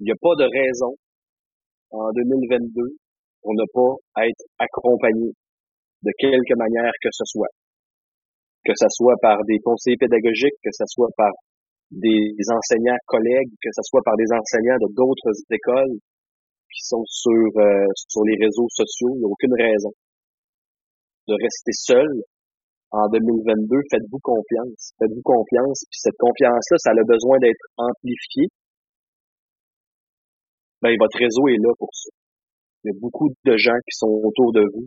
Il n'y a pas de raison en 2022 pour ne pas être accompagné de quelque manière que ce soit. Que ce soit par des conseillers pédagogiques, que ce soit par des enseignants collègues, que ce soit par des enseignants de d'autres écoles qui sont sur, euh, sur les réseaux sociaux. Il n'y a aucune raison de rester seul en 2022. Faites-vous confiance. Faites-vous confiance. Puis cette confiance-là, ça a besoin d'être amplifié. Ben, votre réseau est là pour ça. Il y a beaucoup de gens qui sont autour de vous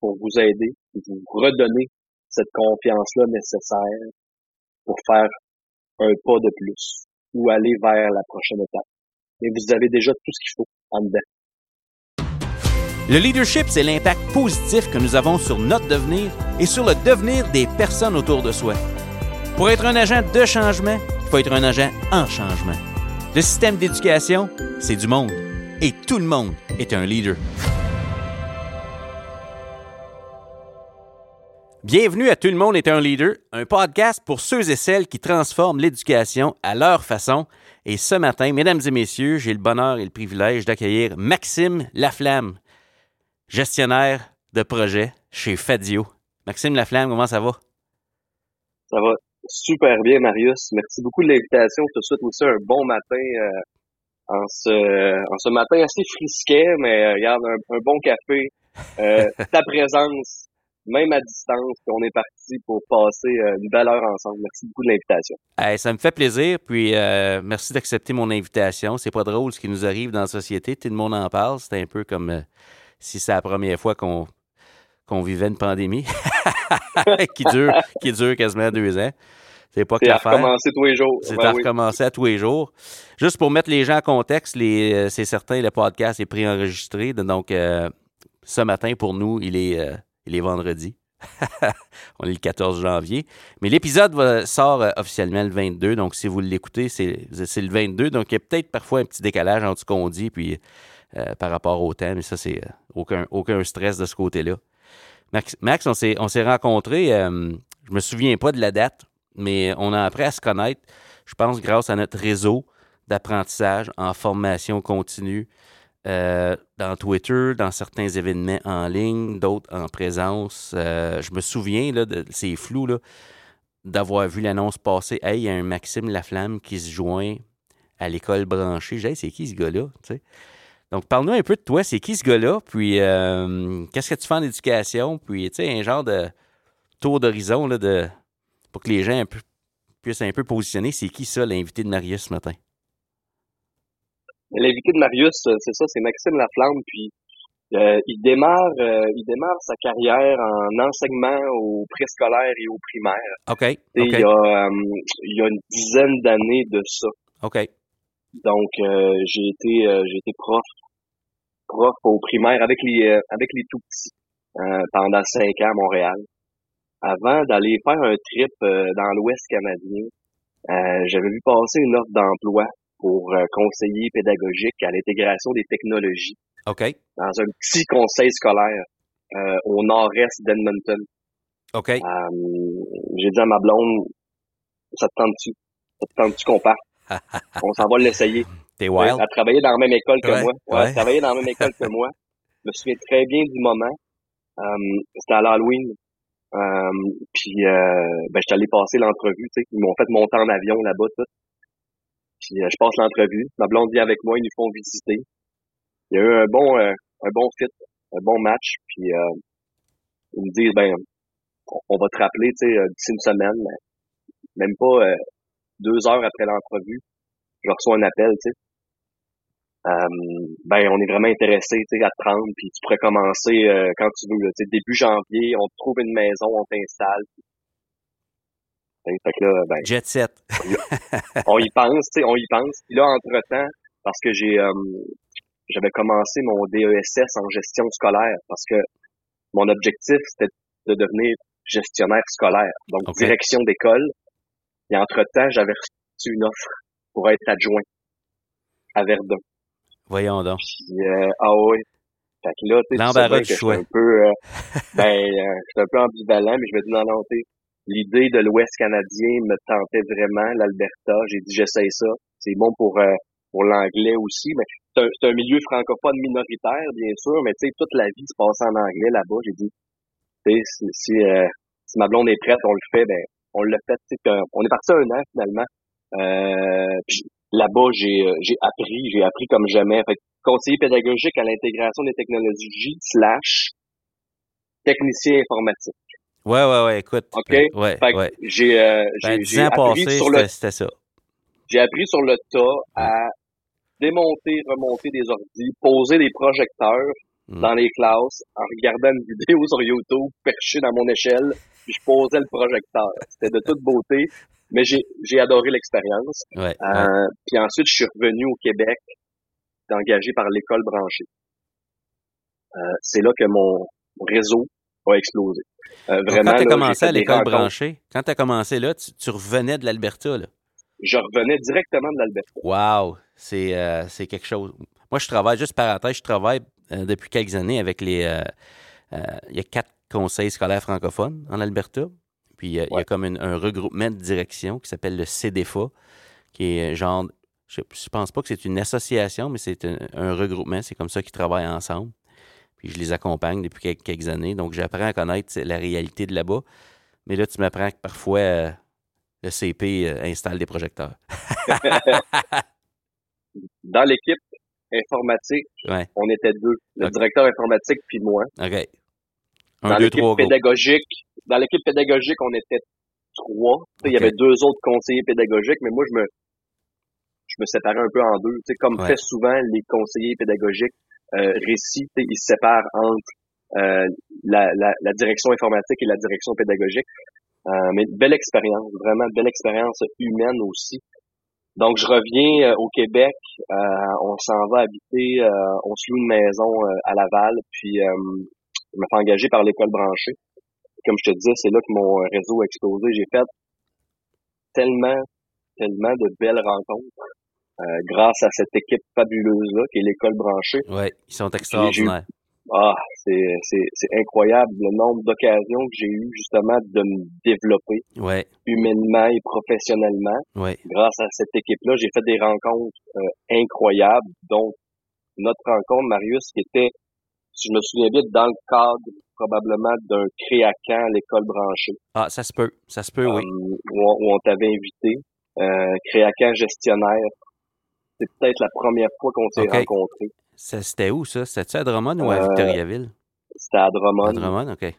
pour vous aider, pour vous redonner cette confiance-là nécessaire pour faire un pas de plus ou aller vers la prochaine étape. Mais vous avez déjà tout ce qu'il faut en dedans. Le leadership, c'est l'impact positif que nous avons sur notre devenir et sur le devenir des personnes autour de soi. Pour être un agent de changement, il faut être un agent en changement. Le système d'éducation, c'est du monde. Et tout le monde est un leader. Bienvenue à Tout le monde est un leader, un podcast pour ceux et celles qui transforment l'éducation à leur façon. Et ce matin, mesdames et messieurs, j'ai le bonheur et le privilège d'accueillir Maxime Laflamme, gestionnaire de projet chez Fadio. Maxime Laflamme, comment ça va? Ça va super bien, Marius. Merci beaucoup de l'invitation. Tout de suite aussi un bon matin euh, en, ce, en ce matin assez frisquet, mais euh, regarde, un, bon café, euh, ta présence même à distance, on est parti pour passer euh, une belle heure ensemble. Merci beaucoup de l'invitation. ça me fait plaisir, puis euh, merci d'accepter mon invitation. C'est pas drôle ce qui nous arrive dans la société, tout le monde en parle. C'est un peu comme si c'est la première fois qu'on qu'on vivait une pandémie qui dure qui dure quasiment deux ans. C'est pas qu'à faire. recommencer tous les jours. C'est ben à recommencer à tous les jours. Juste pour mettre les gens en contexte, c'est certain, le podcast est préenregistré. Donc, ce matin, pour nous, il est il est vendredi. On est le 14 janvier. Mais l'épisode sort euh, officiellement le 22. Donc, si vous l'écoutez, c'est le 22. Donc, il y a peut-être parfois un petit décalage entre ce qu'on dit puis euh, par rapport au temps. Mais ça, c'est euh, aucun, aucun stress de ce côté-là. Max, on s'est rencontrés. je me souviens pas de la date, mais on a appris à se connaître, je pense, grâce à notre réseau d'apprentissage en formation continue. Euh, dans Twitter, dans certains événements en ligne, d'autres en présence. Euh, je me souviens, là, de, c'est flou, là, d'avoir vu l'annonce passer. Hey, il y a un Maxime Laflamme qui se joint à l'école branchée. J'ai c'est qui ce gars-là? Donc, parle-nous un peu de toi. C'est qui ce gars-là? Puis, euh, qu'est-ce que tu fais en éducation? Puis, tu sais, un genre de tour d'horizon là, de, pour que les gens puissent un peu positionner. C'est qui ça, l'invité de Marius ce matin? L'invité de Marius, euh, c'est ça, c'est Maxime Laflamme, puis euh, il démarre euh, il démarre sa carrière en enseignement au préscolaire et au primaire. OK. Il, y a, il y a une dizaine d'années de ça. OK. Donc j'ai été j'ai été prof prof au primaire avec les avec les tout petits pendant cinq ans à Montréal. Avant d'aller faire un trip dans l'Ouest canadien, j'avais vu passer une offre d'emploi pour euh, conseiller pédagogique à l'intégration des technologies. Dans un petit conseil scolaire euh, au nord-est d'Edmonton. OK. Euh, j'ai dit à ma blonde, ça te tente-tu? Ça te tente-tu qu'on parte? On s'en va l'essayer. T'es wild? Elle travaillait dans la même école que moi. Ouais, Elle travaillait dans la même école que moi. Je me souviens très bien du moment. C'était à l'Halloween. puis euh, ben, je suis allé passer l'entrevue, tu sais. Ils m'ont fait monter en avion là-bas, tout. Puis euh, je passe l'entrevue. Ma blonde vient avec moi, ils nous font visiter. Il y a eu un bon, euh, un bon fit, un bon match. Puis euh, ils me disent ben on va te rappeler, tu sais, d'ici une semaine, même pas deux heures après l'entrevue, je reçois un appel, tu sais. Ben on est vraiment intéressé tu sais, à te prendre puis tu pourrais commencer quand tu veux tu sais, début janvier on te trouve une maison on t'installe fait que là, ben, Jet set. on y pense, tu sais, on y pense. Puis là, entre-temps, parce que j'ai euh, j'avais commencé mon DESS en gestion scolaire parce que mon objectif, c'était de devenir gestionnaire scolaire, donc direction d'école. Et entre-temps, j'avais reçu une offre pour être adjoint à Verdun. Voyons donc. Puis, euh, ah oui. Fait que là, tu sais, un peu, euh, ben, euh, un peu ambivalent, mais je me dis non, non, l'idée de l'Ouest canadien me tentait vraiment, l'Alberta. J'ai dit, j'essaye ça. C'est bon pour euh, pour l'anglais aussi, mais c'est un, un, milieu francophone minoritaire, bien sûr, mais tu sais, toute la vie se passe en anglais là-bas. J'ai dit, si, si, euh, si, ma blonde est prête, on le fait, ben on l'a fait. On est parti un an finalement. Euh, là-bas, j'ai euh, j'ai appris, j'ai appris comme jamais. Fait conseiller pédagogique à l'intégration des technologies slash technicien informatique. Ouais, ouais, ouais, écoute. OK? Ouais, fait ouais. J'ai euh, Ben, j'ai passé, appris sur le c'était ça. j'ai appris sur le tas à démonter, remonter des ordis, poser des projecteurs Mm. dans les classes en regardant une vidéo sur YouTube perché dans mon échelle, puis je posais le projecteur. C'était de toute beauté, mais j'ai adoré l'expérience. Ouais, ouais. Euh, puis ensuite, je suis revenu au Québec, engagé par l'école branchée. Euh, c'est là que mon réseau a explosé. Euh, vraiment, quand tu as là, commencé à l'école branchée, quand tu as commencé là, tu, tu revenais de l'Alberta. Je revenais directement de l'Alberta. Wow! C'est quelque chose. Moi, je travaille, juste parenthèse, je travaille depuis quelques années avec les. Il y a quatre conseils scolaires francophones en Alberta. Puis euh, il y a Ouais. comme une- un regroupement de direction qui s'appelle le CDFA, qui est genre. Je, je pense pas que c'est une association, mais c'est un, un regroupement. C'est comme ça qu'ils travaillent ensemble. Puis je les accompagne depuis quelques, quelques années. Donc j'apprends à connaître la réalité de là-bas. Mais là, tu m'apprends que parfois euh, le CP euh, installe des projecteurs. Dans l'équipe informatique, Ouais. on était deux. Le directeur informatique puis moi. OK. Dans l'équipe pédagogique, dans l'équipe pédagogique, on était trois. Il y avait deux autres conseillers pédagogiques, mais moi, je me, je me séparais un peu en deux. Tu sais, comme Ouais. fait souvent les conseillers pédagogiques, euh, récits, ils se séparent entre euh, la, la, la direction informatique et la direction pédagogique. Euh, mais belle expérience, vraiment belle expérience humaine aussi. Donc, je reviens euh, au Québec. euh, on s'en va habiter, euh, on se loue une maison euh, à Laval, puis euh, je me fais engager par l'école branchée. Comme je te disais, c'est là que mon réseau a explosé. J'ai fait tellement, tellement de belles rencontres euh, grâce à cette équipe fabuleuse-là, qui est l'école branchée. Oui, ils sont extraordinaires. Ah, c'est, c'est, c'est incroyable le nombre d'occasions que j'ai eu justement de me développer Oui, humainement et professionnellement. oui. Grâce à cette équipe-là, j'ai fait des rencontres euh, incroyables. Donc, notre rencontre, Marius, qui était, si je me souviens bien, dans le cadre probablement d'un créacan à l'école branchée, Ah, ça se peut. Ça se peut, oui. euh, où, on, t'avait invité. Euh, créacan gestionnaire. C'est peut-être la première fois qu'on s'est Ok. rencontrés. C'était où, ça? C'était-tu à Drummond ou à Euh, Victoriaville? C'était à À Drummond. Drummond, OK.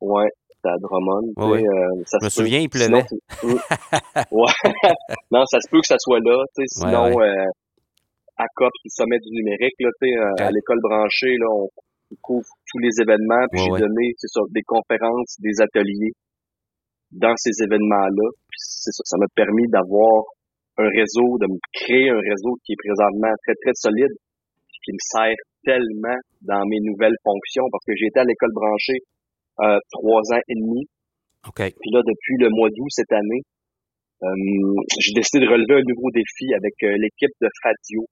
Ouais, c'était à Drummond. Ouais, sais, euh, ça Je me peut. souviens, il Sinon, pleuvait. ouais. non, ça se peut que ça soit là. tu sais, Ouais, Sinon, euh, à COP, le sommet du numérique, là, euh, à l'école branchée, là, on, couvre tous les événements. Puis Ouais, j'ai donné, c'est ça, des conférences, des ateliers dans ces événements-là. Puis c'est ça, ça m'a permis d'avoir un réseau, de me créer un réseau qui est présentement très, très solide, qui me sert tellement dans mes nouvelles fonctions, parce que j'ai été à l'école branchée euh, trois ans et demi. OK. Puis là, depuis le mois d'août cette année, euh, j'ai décidé de relever un nouveau défi avec euh, l'équipe de Fadio,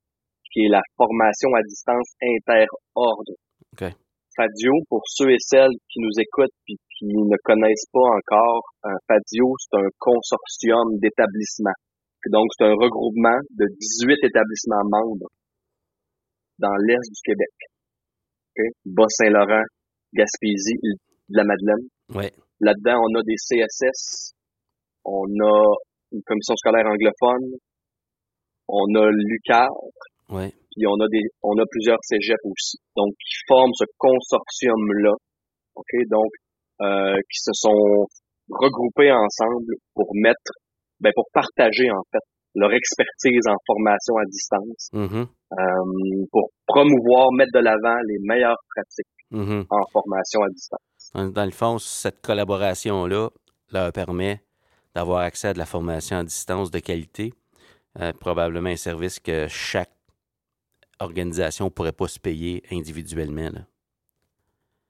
qui est la formation à distance inter-ordre. OK. Fadio, pour ceux et celles qui nous écoutent puis qui ne connaissent pas encore, un Fadio, c'est un consortium d'établissements. Donc, c'est un regroupement de 18 établissements membres dans l'Est du Québec. OK? Bas-Saint-Laurent, Gaspésie, de la Madeleine. Ouais. Là-dedans, on a des CSS, on a une commission scolaire anglophone, on a l'UQAR, Ouais. puis on a des, on a plusieurs cégeps aussi. Donc, qui forment ce consortium-là, ok, donc euh, qui se sont regroupés ensemble pour mettre, ben pour partager en fait leur expertise en formation à distance, Mhm. euh, pour promouvoir, mettre de l'avant les meilleures pratiques Mhm. en formation à distance. Dans, le fond, cette collaboration-là leur permet d'avoir accès à de la formation à distance de qualité, euh, probablement un service que chaque organisation ne pourrait pas se payer individuellement. Là.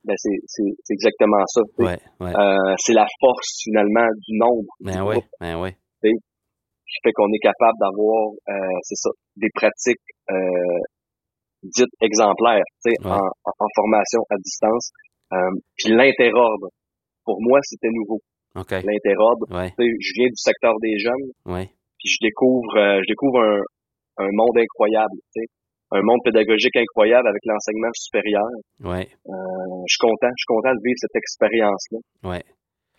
Ben c'est, c'est, c'est exactement ça. Ouais, ouais. Euh, c'est la force finalement du nombre Ben groupe ben ouais. qui fait qu'on est capable d'avoir, euh, c'est ça, des pratiques euh, dites exemplaires, tu sais, Ouais. en, en- formation à distance. Euh, puis l'interordre, pour moi, c'était nouveau. OK. L'interordre, Ouais, tu sais, je viens du secteur des jeunes, puis je découvre, euh, je découvre un, un monde incroyable, tu sais, un monde pédagogique incroyable avec l'enseignement supérieur. Ouais. Euh, je suis content, je suis content de vivre cette expérience-là. Ouais.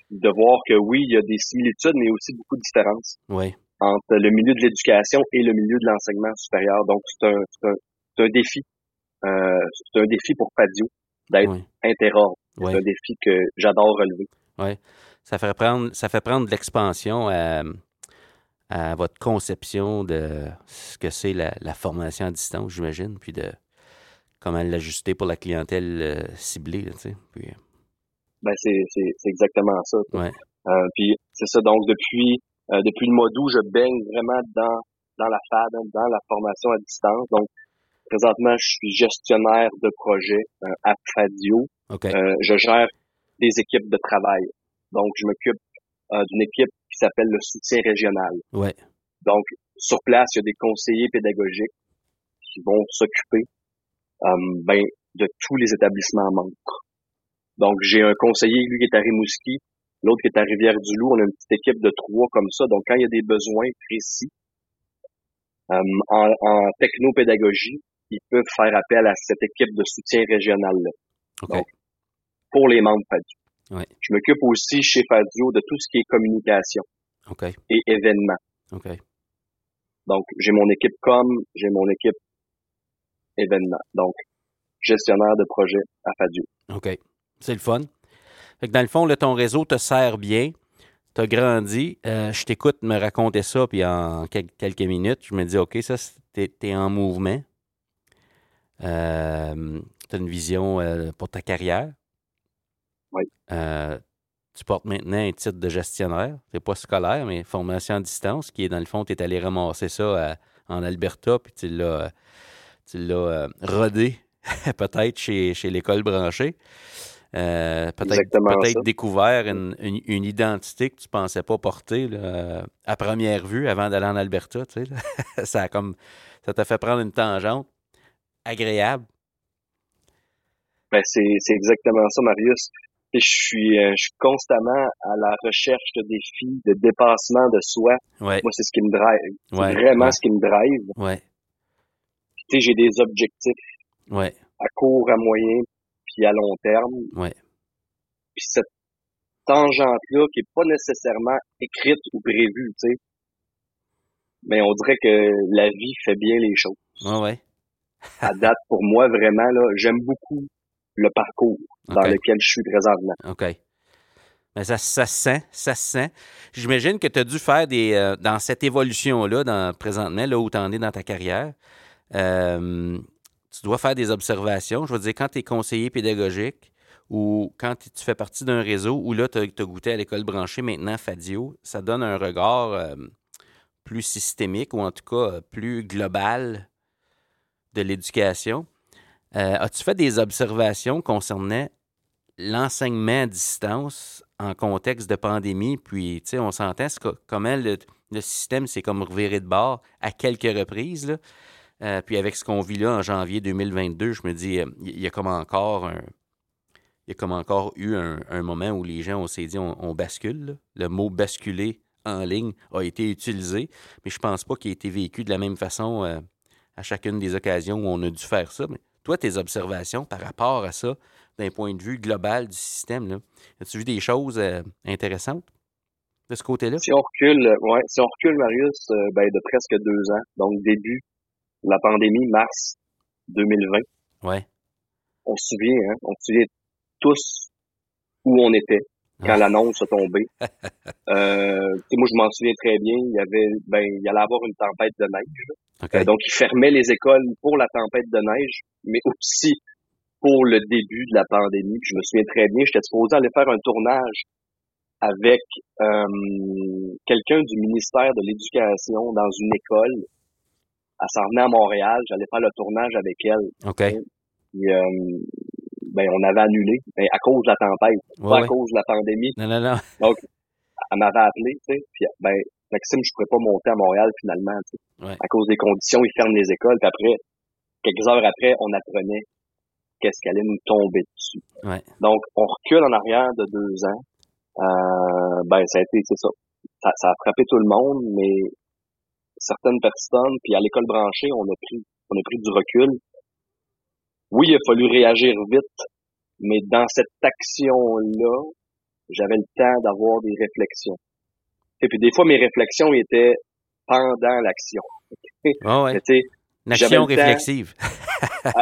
De voir que oui, il y a des similitudes, mais aussi beaucoup de différences Ouais. entre le milieu de l'éducation et le milieu de l'enseignement supérieur. Donc, c'est un, c'est un, c'est un défi. Euh, c'est un défi pour Fadio d'être Ouais. interordre. C'est Ouais. un défi que j'adore relever. Ouais. Ça fait prendre, ça fait prendre de l'expansion à, à votre conception de ce que c'est la, la formation à distance, j'imagine, puis de comment l'ajuster pour la clientèle euh, ciblée, là, tu sais. Puis, euh, Ben, c'est, c'est, c'est exactement ça. ouais. Euh, puis c'est ça. Donc depuis euh, depuis le mois d'août, je baigne vraiment dans dans la FAD, hein, dans la formation à distance. Donc présentement, je suis gestionnaire de projet euh, à Fadio. OK. Euh, je gère des équipes de travail. Donc je m'occupe euh, d'une équipe qui s'appelle le soutien régional. ouais. Donc sur place, il y a des conseillers pédagogiques qui vont s'occuper euh, ben, de tous les établissements membres. Donc, j'ai un conseiller, lui, qui est à Rimouski, l'autre qui est à Rivière-du-Loup. On a une petite équipe de trois comme ça. Donc, quand il y a des besoins précis euh, en, en technopédagogie, ils peuvent faire appel à cette équipe de soutien régional-là. Donc, pour les membres. Je m'occupe aussi chez Fadio de tout ce qui est communication et événements. Donc, j'ai mon équipe com, j'ai mon équipe événement. Donc, gestionnaire de projet à Fadio. OK. C'est le fun. Fait que dans le fond, là, ton réseau te sert bien. Tu as grandi. Euh, je t'écoute me raconter ça, puis en quel- quelques minutes, je me dis, OK, ça, tu es, en mouvement. Euh, tu as une vision euh, pour ta carrière. Oui. Euh, tu portes maintenant un titre de gestionnaire. C'est pas scolaire, mais formation à distance, qui est dans le fond, tu es allé ramasser ça à- en Alberta, puis tu l'as, tu l'as euh, rodé peut-être chez, chez l'école branchée. Euh, peut-être ça. découvert une, une- une identité que tu pensais pas porter là, euh, à première vue avant d'aller en Alberta. Tu sais, là. ça a comme ça t'a fait prendre une tangente agréable. Ben, c'est, c'est exactement ça, Marius. Je suis, euh, je suis constamment à la recherche de défis, de dépassement de soi. Ouais, Moi, c'est ce qui me drive. C'est ouais, vraiment ouais, ce qui me drive. ouais, Tu sais, j'ai des objectifs ouais, à court, à moyen, puis à long terme. ouais, Puis cette tangente-là, qui est pas nécessairement écrite ou prévue, tu sais. Mais on dirait que la vie fait bien les choses. ouais, ouais. À date, pour moi, vraiment, là, j'aime beaucoup le parcours dans lequel je suis présentement. OK. Mais ça, ça se sent, ça se sent. J'imagine que tu as dû faire des. euh, dans cette évolution-là, dans, présentement, là où tu en es dans ta carrière, euh, tu dois faire des observations. Je veux dire, quand tu es conseiller pédagogique ou quand tu fais partie d'un réseau où là, tu as, goûté à l'école branchée, maintenant Fadio, ça donne un regard euh, plus systémique ou en tout cas plus global de l'éducation. Euh, As-tu fait des observations concernant l'enseignement à distance en contexte de pandémie? Puis, tu sais, on s'entend comment le, le système s'est comme reviré de bord à quelques reprises. Là. Euh, puis avec ce qu'on vit là en janvier 2022, je me dis, euh, il y a comme encore un. Il y a comme encore eu un, moment où les gens, on s'est dit, on, bascule. Le mot basculer en ligne a été utilisé, mais je pense pas qu'il ait été vécu de la même façon à chacune des occasions où on a dû faire ça. Toi, tes observations par rapport à ça, d'un point de vue global du système, as-tu vu des choses euh, intéressantes de ce côté-là? Si on recule, ouais, si on recule, Marius, euh, ben, de presque deux ans, donc début de la pandémie, mars 2020, Ouais. on se souvient, hein, on se souvient tous où on était quand Ah. l'annonce a tombé. Euh, moi, je m'en souviens très bien. Il y avait, ben, il y allait avoir une tempête de neige. là. OK. Euh, donc, ils fermaient les écoles pour la tempête de neige, mais aussi pour le début de la pandémie. Puis je me souviens très bien, j'étais supposé aller faire un tournage avec euh, quelqu'un du ministère de l'Éducation dans une école. Elle s'en venait à Montréal, j'allais faire le tournage avec elle. OK. Puis, euh, ben, on avait annulé ben, à cause de la tempête, Ouais, pas ouais. à cause de la pandémie. Non, non, non. Elle m'avait appelé, tu sais, puis ben, Maxime, je pourrais pas monter à Montréal finalement, tu sais, Ouais. à cause des conditions, ils ferment les écoles, puis après, quelques heures après, on apprenait qu'est-ce qui allait nous tomber dessus. Ouais. Donc, on recule en arrière de deux ans. Euh, ben, ça a été, c'est ça. ça. Ça a frappé tout le monde, mais certaines personnes, puis à l'école branchée, on a pris, on a pris du recul. Oui, il a fallu réagir vite, mais dans cette action-là, j'avais le temps d'avoir des réflexions. Et puis des fois, mes réflexions étaient pendant l'action. Oh ouais. Une action réflexive.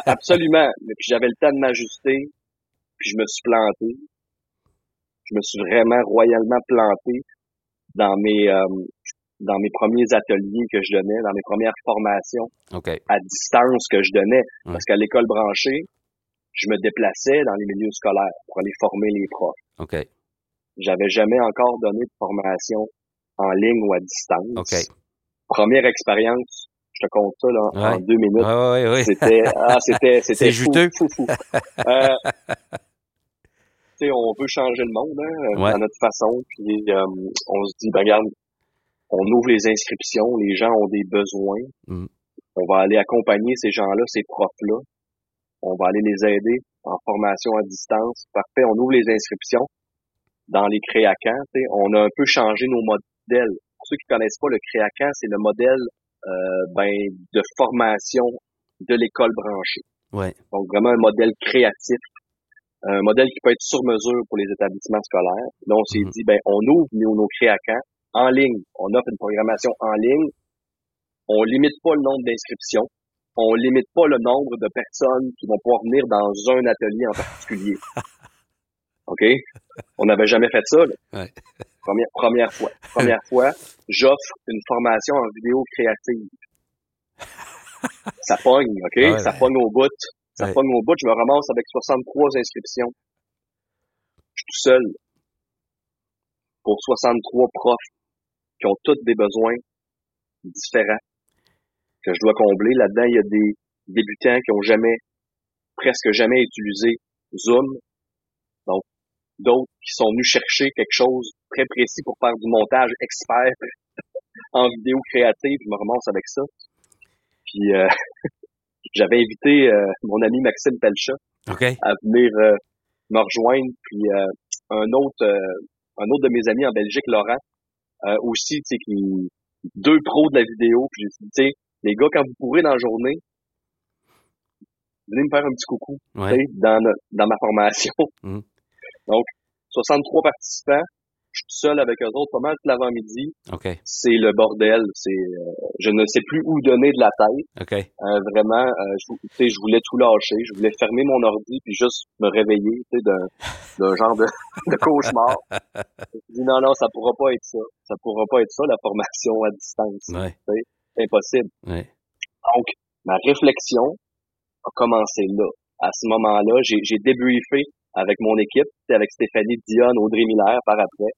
absolument. Mais puis j'avais le temps de m'ajuster, puis je me suis planté. Je me suis vraiment royalement planté dans mes euh, dans mes premiers ateliers que je donnais, dans mes premières formations à distance que je donnais. Parce qu'à l'école branchée, je me déplaçais dans les milieux scolaires pour aller former les profs. Okay. J'avais jamais encore donné de formation en ligne ou à distance. Première expérience, je te compte ça là, en deux minutes. c'était, ah, c'était, c'était fou, juteux. fou, fou. Euh, on veut changer le monde hein, à notre façon, puis euh, on se dit, ben regarde, on ouvre les inscriptions, les gens ont des besoins. Mm. On va aller accompagner ces gens-là, ces profs-là. On va aller les aider en formation à distance. Parfait, on ouvre les inscriptions dans les créacans. On a un peu changé nos modèles. Pour ceux qui connaissent pas le créacan, c'est le modèle euh, ben, de formation de l'école branchée. Ouais. Donc vraiment un modèle créatif, un modèle qui peut être sur mesure pour les établissements scolaires. Là, on s'est mm-hmm. dit, ben, on ouvre nos, nos créacans en ligne. On offre une programmation en ligne. On limite pas le nombre d'inscriptions. On limite pas le nombre de personnes qui vont pouvoir venir dans un atelier en particulier. OK? On n'avait jamais fait ça. Première, première fois. Première fois, j'offre une formation en vidéo créative. Ça pogne, OK? ça pogne au bout. Ça pogne au bout. Je me ramasse avec 63 inscriptions. Je suis tout seul pour 63 profs qui ont tous des besoins différents que je dois combler. Là-dedans, il y a des débutants qui ont jamais, presque jamais utilisé Zoom. Donc, d'autres qui sont venus chercher quelque chose très précis pour faire du montage expert en vidéo créative. Je me remonte avec ça. Puis, euh, j'avais invité euh, mon ami Maxime Pelchat à venir euh, me rejoindre. Puis, un autre, un autre de mes amis en Belgique, Laurent, euh, aussi, tu sais, qui deux pros de la vidéo. Puis tu sais, les gars, quand vous pourrez dans la journée, venez me faire un petit coucou dans, dans ma formation. Mmh. Donc, 63 participants, je suis seul avec eux autres pas mal tout l'avant-midi. C'est le bordel. C'est, euh, je ne sais plus où donner de la tête. Euh, vraiment, euh, je, je voulais tout lâcher. Je voulais fermer mon ordi puis juste me réveiller, d'un, d'un genre de, de cauchemar. je non, non, ça pourra pas être ça. Ça pourra pas être ça la formation à distance. C'est impossible. Donc, ma réflexion a commencé là. À ce moment-là, j'ai, j'ai débriefé avec mon équipe, avec Stéphanie Dion, Audrey Miller par après.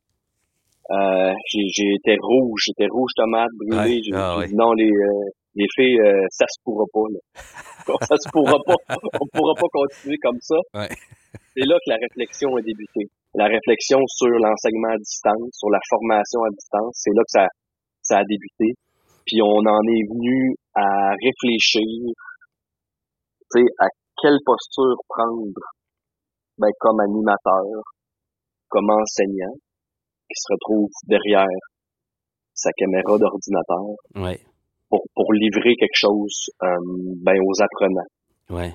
Euh, j'ai été rouge, j'étais rouge tomate, brûlé. ah dit non, les, euh, les filles, euh, ça se pourra pas. Là. ça se pourra pas. On pourra pas continuer comme ça. C'est là que la réflexion a débuté. La réflexion sur l'enseignement à distance, sur la formation à distance, c'est là que ça, ça a débuté. Puis on en est venu à réfléchir, tu sais, à quelle posture prendre, ben, comme animateur, comme enseignant qui se retrouve derrière sa caméra d'ordinateur pour, pour livrer quelque chose euh, ben, aux apprenants. Ouais.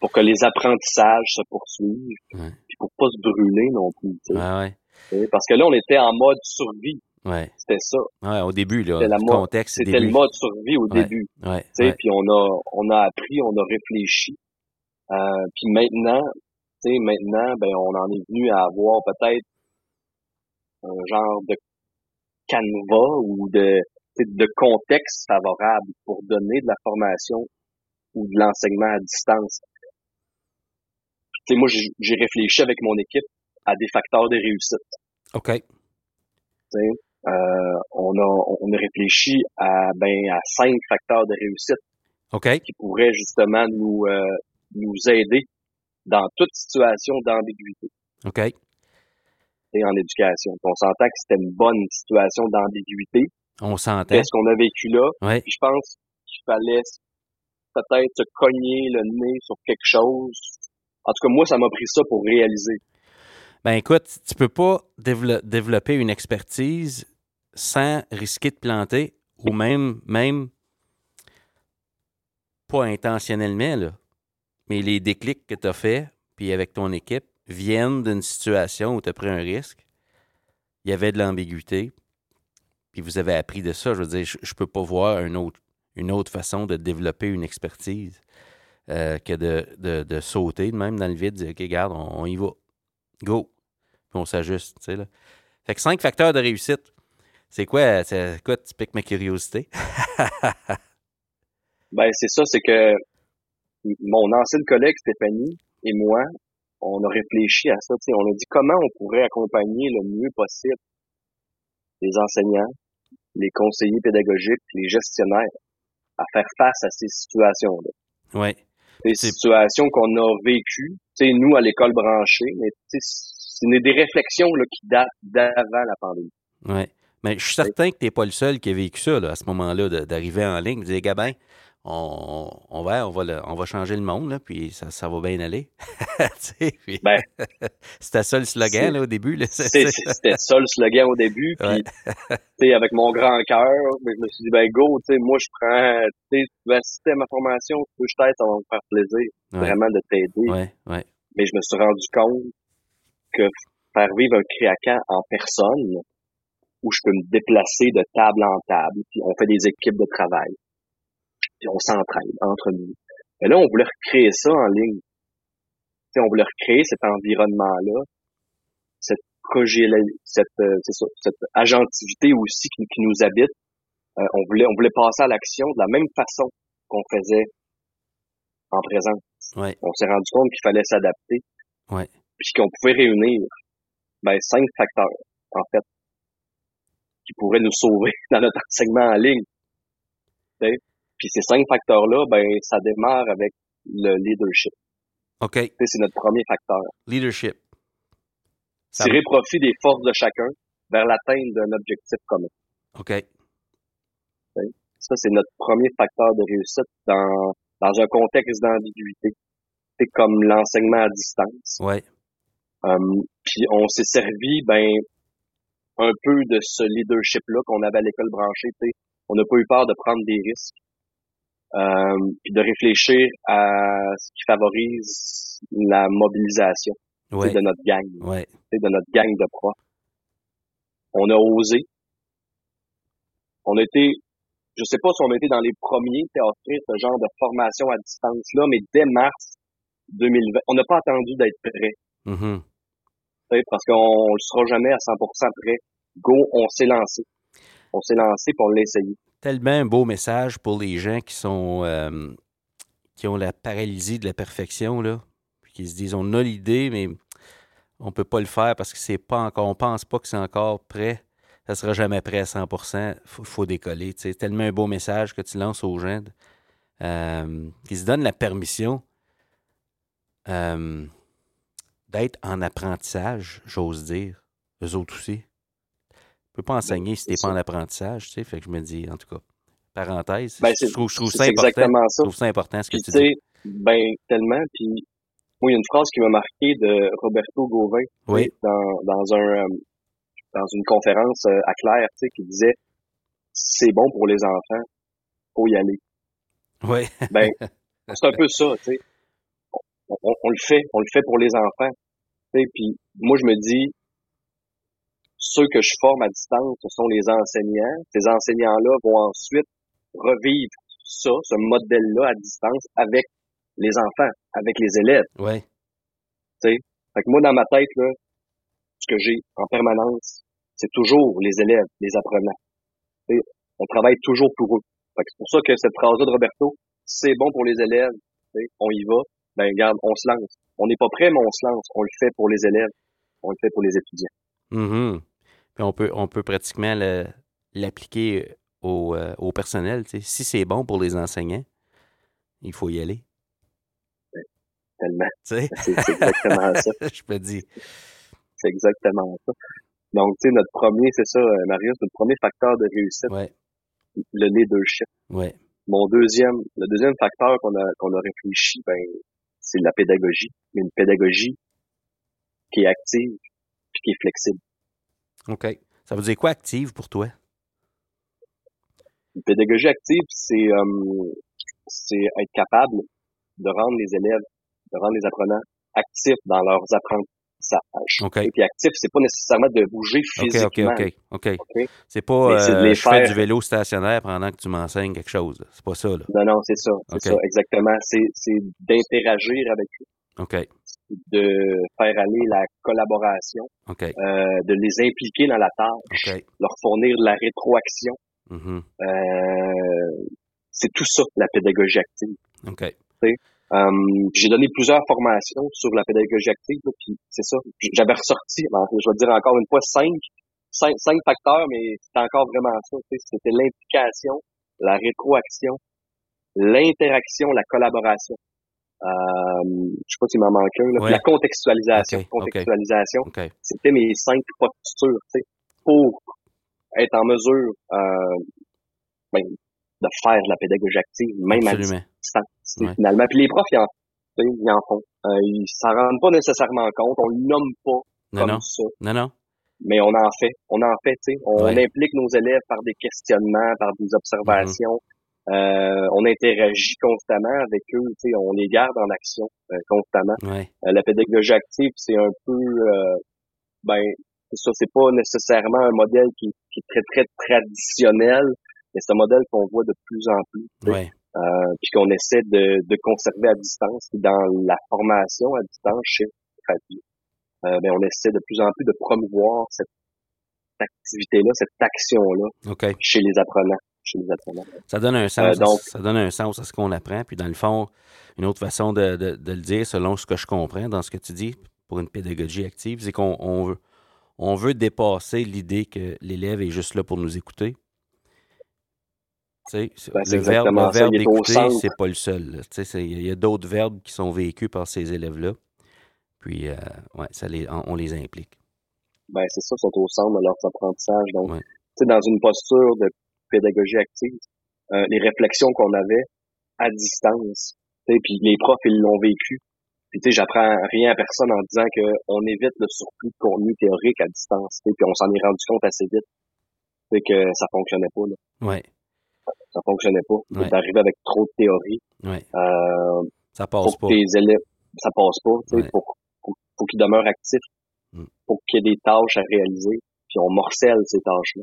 pour que les apprentissages se poursuivent, ouais. puis pour pas se brûler non plus. Ouais, parce que là, on était en mode survie. Ouais. C'était ça. Ouais, au début, là, le contexte. C'était le mode survie au début. Ouais. Puis on a, on a appris, on a réfléchi. Euh, puis maintenant, maintenant, ben, on en est venu à avoir peut-être un genre de canevas ou de, de contexte favorable pour donner de la formation ou de l'enseignement à distance. sais, moi, j'ai réfléchi avec mon équipe à des facteurs de réussite. OK. Euh, on a on a réfléchi à ben à cinq facteurs de réussite OK. qui pourraient justement nous euh, nous aider dans toute situation d'ambiguïté. OK en éducation. On s'entend que c'était une bonne situation d'ambiguïté. On s'entend. Qu'est-ce qu'on a vécu là? Ouais. je pense qu'il fallait peut-être se cogner le nez sur quelque chose. En tout cas, moi, ça m'a pris ça pour réaliser. Ben écoute, tu peux pas développer une expertise sans risquer de planter ou même, même pas intentionnellement, là, mais les déclics que tu as fait, puis avec ton équipe, viennent d'une situation où tu as pris un risque, il y avait de l'ambiguïté, puis vous avez appris de ça. Je veux dire, je ne peux pas voir une autre façon de développer une expertise euh, que de, de, sauter même dans le vide, dire OK, regarde, on, y va. Go. Puis on s'ajuste. Tu sais, là. Fait que cinq facteurs de réussite. C'est quoi? C'est quoi, tu piques ma curiosité? ben, c'est ça, c'est que mon ancienne collègue Stéphanie et moi, on a réfléchi à ça. On a dit comment on pourrait accompagner le mieux possible les enseignants, les conseillers pédagogiques, les gestionnaires à faire face à ces situations-là. Oui. Des situations qu'on a vécues, tu nous à l'école branchée, mais c'est des réflexions là, qui datent d'avant la pandémie. Oui. Mais je suis certain que tu n'es pas le seul qui a vécu ça là, à ce moment-là, d'arriver en ligne, de dire Gabin, on, on, va, on, va on va changer le monde, là, puis ça, ça va bien aller. ben, c'était ça le slogan là, au début. C'était ça le slogan au début. Puis, avec mon grand cœur, je me suis dit, ben go, moi je prends, tu veux assister à ma formation, tu veux je t'aide, ça va me faire plaisir vraiment de t'aider. Ouais, ouais. Mais je me suis rendu compte que faire vivre un créacan en personne, où je peux me déplacer de table en table, puis on fait des équipes de travail on s'entraide entre nous. Mais là, on voulait recréer ça en ligne. on voulait recréer cet environnement-là, cette cette, euh, ça, cette agentivité aussi qui, nous habite. Euh, on voulait, on voulait passer à l'action de la même façon qu'on faisait en présence. On s'est rendu compte qu'il fallait s'adapter. Ouais. Puis qu'on pouvait réunir ben, cinq facteurs, en fait, qui pourraient nous sauver dans notre enseignement en ligne. Puis ces cinq facteurs-là, ben, ça démarre avec le leadership. OK. C'est notre premier facteur. Leadership. Tirer profit des forces de chacun vers l'atteinte d'un objectif commun. OK. Ça, c'est notre premier facteur de réussite dans, dans un contexte d'ambiguïté. C'est comme l'enseignement à distance. Ouais. Um, puis on s'est servi, ben, un peu de ce leadership-là qu'on avait à l'école branchée. On n'a pas eu peur de prendre des risques puis de réfléchir à ce qui favorise la mobilisation de notre gang, de notre gang de profs. On a osé. On a été, je sais pas si on a été dans les premiers à offrir ce genre de formation à distance là, mais dès mars 2020, on n'a pas attendu d'être prêt. Mm-hmm. Parce qu'on ne sera jamais à 100% prêt. Go, on s'est lancé. On s'est lancé pour l'essayer tellement un beau message pour les gens qui sont euh, qui ont la paralysie de la perfection, là, qui se disent on a l'idée, mais on peut pas le faire parce que c'est pas encore, on pense pas que c'est encore prêt. Ça sera jamais prêt à 100% Il faut, décoller. C'est tellement un beau message que tu lances aux gens euh, qui se donnent la permission euh, d'être en apprentissage, j'ose dire. Eux autres aussi. Peux pas enseigner si tu n'es pas en apprentissage, tu sais. Fait que je me dis, en tout cas, parenthèse, ben, je, trouve, ça important. Je trouve ça important ce que tu dis. Ben, tellement. Puis, moi, il y a une phrase qui m'a marqué de Roberto Gauvin oui. dans, dans un euh, dans une conférence euh, à Claire, tu sais, qui disait c'est bon pour les enfants, faut y aller. Oui. ben, c'est un peu ça, tu sais. On, on, le fait, on le fait pour les enfants. Tu sais, puis moi je me dis ceux que je forme à distance, ce sont les enseignants. Ces enseignants-là vont ensuite revivre ça, ce modèle-là à distance avec les enfants, avec les élèves. Ouais. Tu sais, fait que moi dans ma tête là, ce que j'ai en permanence, c'est toujours les élèves, les apprenants. sais, on travaille toujours pour eux. c'est pour ça que cette phrase-là de Roberto, c'est bon pour les élèves, on y va. Ben regarde, on se lance. On n'est pas prêt, mais on se lance. On le fait pour les élèves, on le fait pour les étudiants. Mm on peut, on peut pratiquement l'appliquer au, euh, au, personnel. Si c'est bon pour les enseignants, il faut y aller. Tellement. C'est exactement ça. Je peux dire. C'est exactement ça. Donc, tu sais, notre premier, c'est ça, euh, Marius, notre premier facteur de réussite, ouais. le leadership. Ouais. Mon deuxième, le deuxième facteur qu'on a, qu'on a réfléchi, ben, c'est la pédagogie. Mais une pédagogie qui est active et qui est flexible. OK. Ça veut dire quoi active pour toi? Une pédagogie active, c'est euh, c'est être capable de rendre les élèves, de rendre les apprenants actifs dans leurs apprentissages. OK. Et puis actif, c'est pas nécessairement de bouger physiquement. OK, OK, OK. OK? C'est pas de euh, les je fais faire- du vélo stationnaire pendant que tu m'enseignes quelque chose. C'est pas ça, là. Non, non, c'est ça, c'est OK. ça, exactement. C'est c'est d'interagir avec eux, OK, de faire aller la collaboration, OK, euh, de les impliquer dans la tâche, OK. leur fournir de la rétroaction. Mhm. Euh, c'est tout ça, la pédagogie active. OK. Euh, j'ai donné plusieurs formations sur la pédagogie active, là, puis c'est ça. J'avais ressorti, ben, je vais dire encore une fois, cinq, cinq, cinq facteurs, mais c'est encore vraiment ça. C'était l'implication, la rétroaction, l'interaction, la collaboration. Euh, je sais pas s'il m'en manque un, là, Ouais. la contextualisation. Contextualisation, OK. c'était mes cinq postures, tu sais, pour être en mesure euh, ben, de faire de la pédagogie active, même à distance, Ouais. finalement. Puis les profs, ils en, ils en font. Euh, ils s'en rendent pas nécessairement compte, on le nomme pas Non, comme non. ça, Non, non. mais on en fait. On en fait, tu sais. On Ouais. implique nos élèves par des questionnements, par des observations. Euh, on interagit constamment avec eux, tu sais, on les garde en action euh, constamment. Ouais. Euh, la pédagogie active, c'est un peu, euh, ben, ça, c'est pas nécessairement un modèle qui, qui est très très traditionnel, mais c'est un modèle qu'on voit de plus en plus, Ouais. euh, puis qu'on essaie de, de conserver à distance. Puis dans la formation à distance chez euh, ben, on essaie de plus en plus de promouvoir cette activité-là, cette action-là OK. chez les apprenants. Chez les apprenants. Ça donne un sens. Euh, donc- à, ça donne un sens à ce qu'on apprend. Puis dans le fond, une autre façon de, de- de le dire, selon ce que je comprends dans ce que tu dis pour une pédagogie active, c'est qu'on on veut, on veut dépasser l'idée que l'élève est juste là pour nous écouter. Ben, le verbe, le verbe écouter, c'est pas le seul. Il y a d'autres verbes qui sont vécus par ces élèves-là. Puis, euh, ouais, ça les, on, on les implique. ben c'est ça, sont au centre de leur apprentissage. Donc, Ouais. tu sais, dans une posture de pédagogie active, euh, les réflexions qu'on avait à distance, puis les profs, ils l'ont vécu. Puis tu sais, j'apprends rien à personne en disant que on évite le surplus de contenu théorique à distance, puis on s'en est rendu compte assez vite. Sais, que ça fonctionnait pas, là. Ouais, Ça fonctionnait pas. Ouais. D'arriver avec trop de théorie. ouais. Euh, Ça passe que pas. tes élèves, ça passe pas, tu sais, faut qu'ils demeurent actifs, Mm. faut qu'il y ait des tâches à réaliser, puis on morcelle ces tâches-là.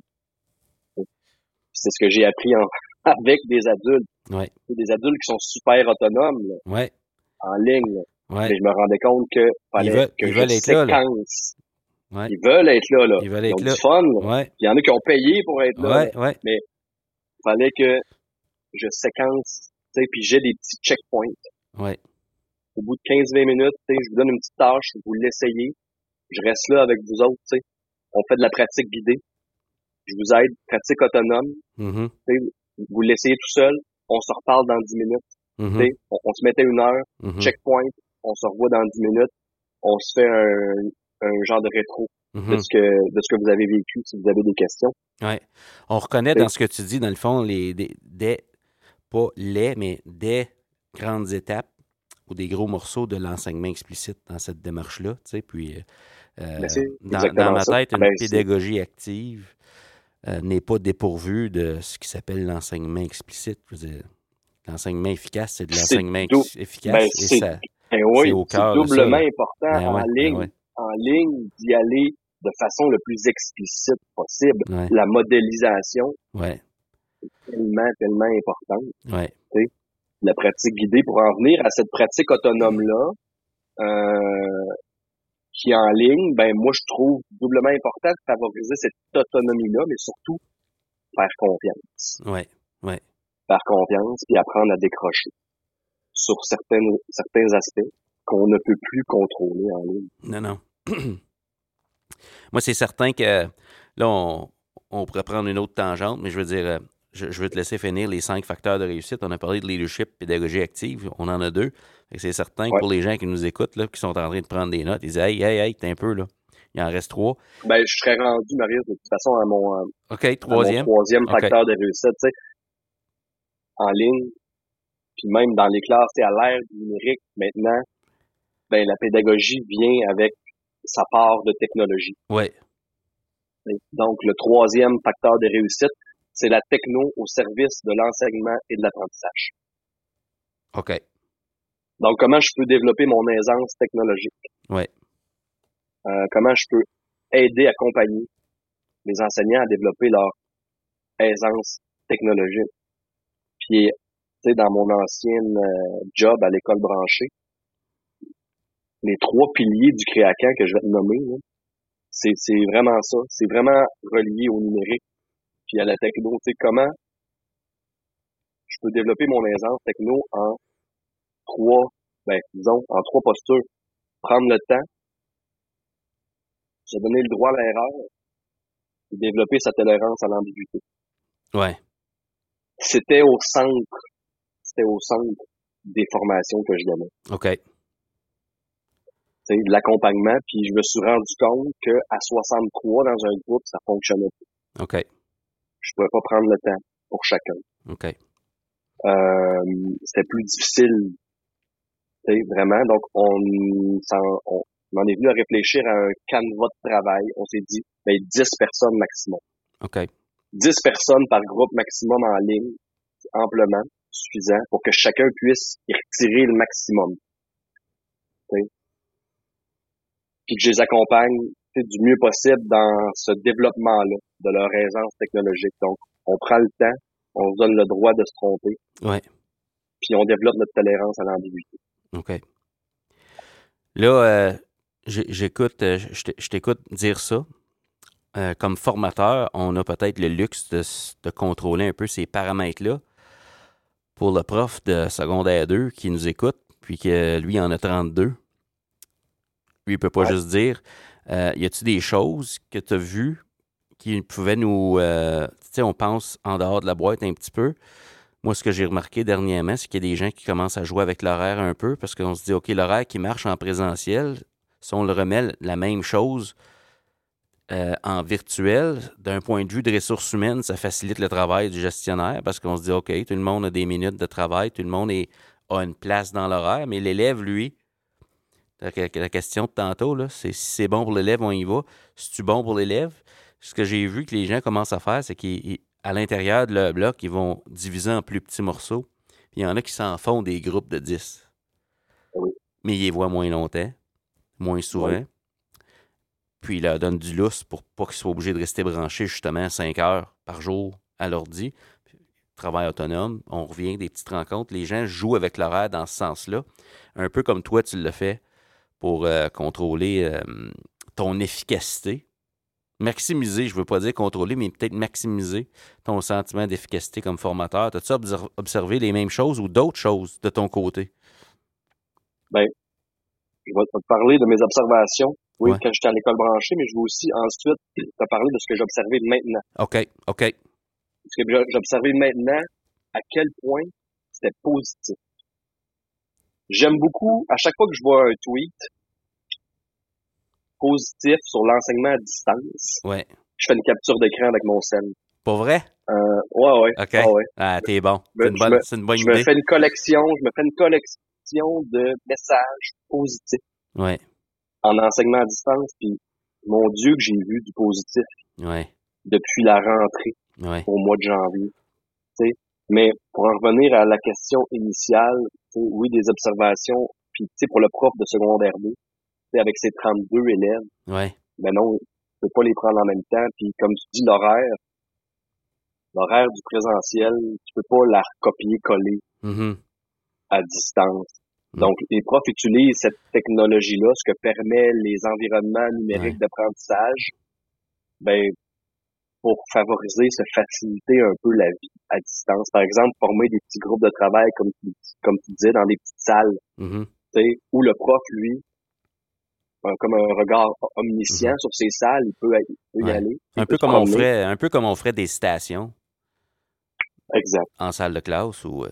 C'est ce que j'ai appris en, avec des adultes, Ouais, C'est des adultes qui sont super autonomes là, ouais, en ligne, ouais. mais je me rendais compte que fallait Ils veulent- que ils veulent être là, là. Ils veulent être là, là. Ils veulent Ils être ont là. du fun. Il y en a qui ont payé pour être là. ouais. Il fallait que je séquence, puis j'ai des petits checkpoints. Ouais, au bout de 15-20 minutes, je vous donne une petite tâche, vous l'essayez. Je reste là avec vous autres, tu sais. On fait de la pratique guidée. Je vous aide, pratique autonome. mhm, Vous l'essayez tout seul. On se reparle dans 10 minutes. mhm, sais. On, on se mettait une heure, mhm, checkpoint. On se revoit dans 10 minutes. On se fait un, un genre de rétro de ce que de ce que vous avez vécu si vous avez des questions. Ouais. On reconnaît dans ce que tu dis, dans le fond, les, des, des- pas les, mais des grandes étapes ou des gros morceaux de l'enseignement explicite dans cette démarche-là. tu sais. Puis, euh, Ben, dans, ma ça. tête, une Ben, pédagogie active n'est pas dépourvue de ce qui s'appelle l'enseignement explicite. L'enseignement efficace, c'est de l'enseignement efficace. ben, et c'est ça, Ben oui, C'est ça, doublement important Ben en ouais, ligne, ouais. en ligne d'y aller de façon le plus explicite possible. ouais, La modélisation, ouais, tellement, tellement importante. La pratique guidée pour en venir à cette pratique autonome-là, euh, qui est en ligne, ben moi je trouve doublement important de favoriser cette autonomie-là, mais surtout faire confiance. ouais, ouais. Faire confiance puis apprendre à décrocher sur certaines, certains aspects qu'on ne peut plus contrôler en ligne. Non, non. Moi, c'est certain que là, on, on pourrait prendre une autre tangente, mais je veux dire, euh, je, je veux te laisser finir les cinq facteurs de réussite. On a parlé de leadership, pédagogie active. On en a deux. C'est certain que Ouais. pour les gens qui nous écoutent, là, qui sont en train de prendre des notes, ils disent Hey, hey, hey, t'es un peu là. Il en reste trois. Ben, je serais rendu, Marius, de toute façon, à mon, euh, OK, à mon troisième. troisième facteur de réussite, en ligne, puis même dans les classes, à l'ère numérique, maintenant, ben, la pédagogie vient avec sa part de technologie. Ouais, Donc, le troisième facteur de réussite, c'est la techno au service de l'enseignement et de l'apprentissage. OK. Donc, comment je peux développer mon aisance technologique? Oui. Euh, comment je peux aider, accompagner les enseignants à développer leur aisance technologique? Puis, tu sais, dans mon ancienne euh, job à l'école branchée, les trois piliers du créacan que je vais te nommer, c'est, c'est vraiment ça. C'est vraiment relié au numérique puis à la techno. Tu sais, comment je peux développer mon aisance techno en trois, ben, disons, en trois postures. Prendre le temps, se donner le droit à l'erreur, et développer sa tolérance à l'ambiguïté. Ouais. C'était au centre, c'était au centre des formations que je donnais. OK. C'est de l'accompagnement, puis je me suis rendu compte que à 63 dans un groupe, ça fonctionnait pas. OK. Je pouvais pas prendre le temps pour chacun. OK. Euh, c'était plus difficile. sais, vraiment. Donc, on, on, on en est venu à réfléchir à un canevas de travail. On s'est dit, ben, 10 personnes maximum. OK. 10 personnes par groupe maximum en ligne, amplement suffisant pour que chacun puisse y retirer le maximum. T'sais. Puis que je les accompagne du mieux possible dans ce développement-là de leur aisance technologique. Donc, on prend le temps, on se donne le droit de se tromper. Ouais. Puis on développe notre tolérance à l'ambiguïté. OK. Là, euh, j'écoute, euh, je t'écoute dire ça. Euh, comme formateur, on a peut-être le luxe de, contrôler un peu ces paramètres-là. Pour le prof de secondaire 2 qui nous écoute, puis que lui en a 32, lui, il peut pas juste dire euh, Y a-t-il des choses que tu as vues qui pouvaient nous. tu sais, on pense en dehors de la boîte un petit peu. Moi, ce que j'ai remarqué dernièrement, c'est qu'il y a des gens qui commencent à jouer avec l'horaire un peu parce qu'on se dit OK, l'horaire qui marche en présentiel, si on le remet la même chose euh, en virtuel, d'un point de vue de ressources humaines, ça facilite le travail du gestionnaire parce qu'on se dit, OK, tout le monde a des minutes de travail, tout le monde a une place dans l'horaire, mais l'élève, lui, la, question de tantôt, c'est si c'est bon pour l'élève, on y va. Si c'est bon pour l'élève, ce que j'ai vu que les gens commencent à faire, c'est qu'à l'intérieur de leur bloc, ils vont diviser en plus petits morceaux. Puis il y en a qui s'en font des groupes de 10. Mais ils les voient moins longtemps moins souvent. Puis il leur donne du lousse pour pas qu'ils soient obligés de rester branchés justement 5 heures par jour à l'ordi. Travail autonome, on revient des petites rencontres. Les gens jouent avec l'horaire dans ce sens-là. Un peu comme toi, tu le fais pour euh, contrôler euh, ton efficacité. Maximiser, je ne veux pas dire contrôler, mais peut-être maximiser ton sentiment d'efficacité comme formateur. As-tu observé les mêmes choses ou d'autres choses de ton côté? Bien, je vais te parler de mes observations. Oui, quand j'étais à l'école branchée, mais je vais aussi ensuite te parler de ce que j'observais maintenant. OK, OK. Parce que j'observais maintenant à quel point c'était positif. J'aime beaucoup, à chaque fois que je vois un tweet positif sur l'enseignement à distance, ouais. je fais une capture d'écran avec mon cell. Pas vrai? Euh, ouais, ouais. OK. Ah, ouais. ah t'es bon. C'est une, bonne, une bonne je idée. Je me fais une collection, je me fais une collection de messages positifs ouais. en enseignement à distance. Puis, mon Dieu, que j'ai vu du positif ouais. depuis la rentrée ouais. au mois de janvier. sais Mais pour en revenir à la question initiale, oui, des observations, puis pour le prof de secondaire 2, avec ses 32 élèves, ouais. ben non, tu peux pas les prendre en même temps. Puis comme tu dis, l'horaire, l'horaire du présentiel, tu peux pas la recopier-coller mm-hmm. à distance. Donc, les profs utilisent cette technologie-là, ce que permet les environnements numériques d'apprentissage, ben, pour favoriser, se faciliter un peu la vie à distance. Par exemple, former des petits groupes de travail, comme tu, comme tu disais, dans des petites salles, mm où le prof, lui, comme un regard omniscient mm-hmm. sur ces salles, il peut, y aller. Un peu comme on ferait, un peu comme on ferait des stations. Exact. En salle de classe ou. Euh,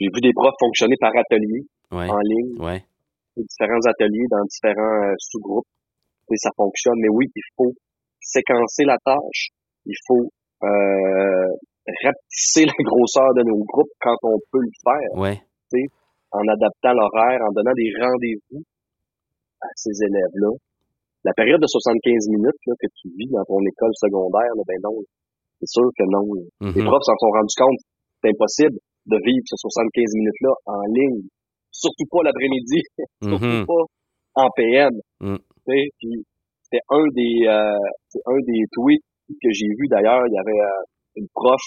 j'ai vu des profs fonctionner par atelier en ligne. Ouais. Différents ateliers dans différents euh, sous-groupes. Et ça fonctionne. Mais oui, il faut séquencer la tâche. Il faut euh, rapetisser la grosseur de nos groupes quand on peut le faire. Ouais. En adaptant l'horaire, en donnant des rendez-vous à ces élèves-là. La période de 75 minutes là, que tu vis dans ton école secondaire, là, ben non, C'est sûr que non. Les Mhm. profs s'en sont rendus compte. C'est impossible de vivre ces 75 minutes-là en ligne. Surtout pas l'après-midi. surtout Mhm. pas en PM. Mm. Tu sais, puis c'était un des euh, c'est un des tweets que j'ai vu d'ailleurs. Il y avait euh, une prof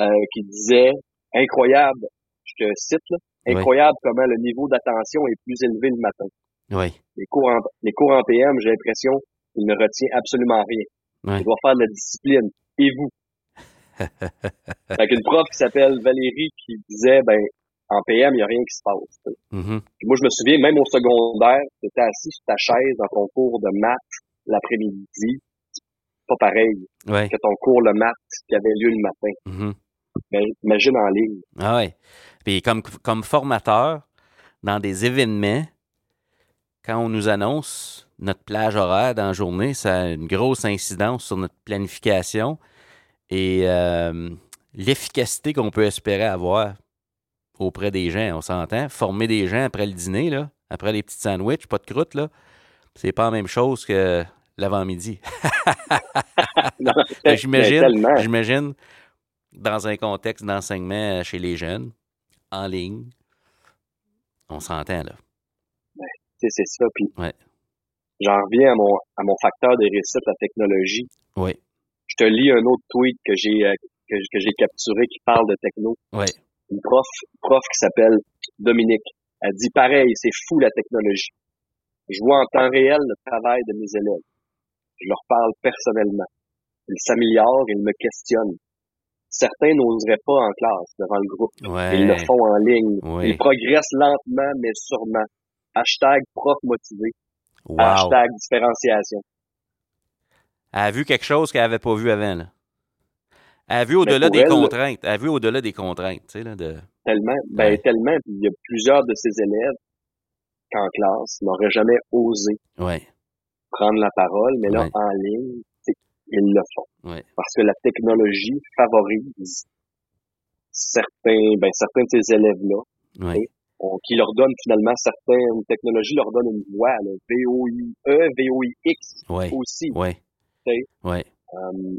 euh, qui disait incroyable, je te cite là, Oui. incroyable comment le niveau d'attention est plus élevé le matin. Oui. Les cours en, les cours en PM, j'ai l'impression qu'il ne retient absolument rien. Ouais. Il doit faire de la discipline. Et vous? fait qu'une prof qui s'appelle Valérie qui disait, ben, en PM, il n'y a rien qui se passe. Mhm. Puis moi, je me souviens, même au secondaire, tu étais assis sur ta chaise dans ton cours de maths l'après-midi. Pas pareil Ouais. que ton cours le maths qui avait lieu le matin. Mhm. Mais imagine en ligne. Ah ouais. Puis comme, comme formateur, dans des événements, quand on nous annonce notre plage horaire dans la journée, ça a une grosse incidence sur notre planification et euh, l'efficacité qu'on peut espérer avoir auprès des gens. On s'entend. Former des gens après le dîner, là, après les petits sandwichs, pas de croûte, là, c'est pas la même chose que l'avant-midi. Mais J'imagine, j'imagine, dans un contexte d'enseignement chez les jeunes, en ligne, on s'entend, là. C'est ça. Puis Ouais. j'en reviens à mon, à mon facteur de réussite, la technologie. Oui, Je te lis un autre tweet que j'ai euh, que, que j'ai capturé qui parle de techno. oui, Une prof, prof qui s'appelle Dominique. Elle dit pareil, c'est fou la technologie. Je vois en temps réel le travail de mes élèves. Je leur parle personnellement. Ils s'améliorent, ils me questionnent. Certains n'oseraient pas en classe devant le groupe. Ils le font en ligne. oui. Ils progressent lentement mais sûrement. Hashtag prof motivé. Wow. Hashtag différenciation. Elle a vu quelque chose qu'elle n'avait pas vu avant, là. Elle a vu au-delà des elle- contraintes. Elle a vu au-delà des contraintes, tu sais, là, de... Tellement, ben Ouais. tellement, puis il y a plusieurs de ses élèves qu'en classe n'auraient jamais osé Ouais, prendre la parole, mais là, Ouais. en ligne, ils le font. Parce que la technologie favorise certains, ben, certains de ces élèves-là, qui leur donnent finalement certaines technologies leur donnent une voix, là, VOIE, VOIX ouais, aussi. ouais, ouais, Euh,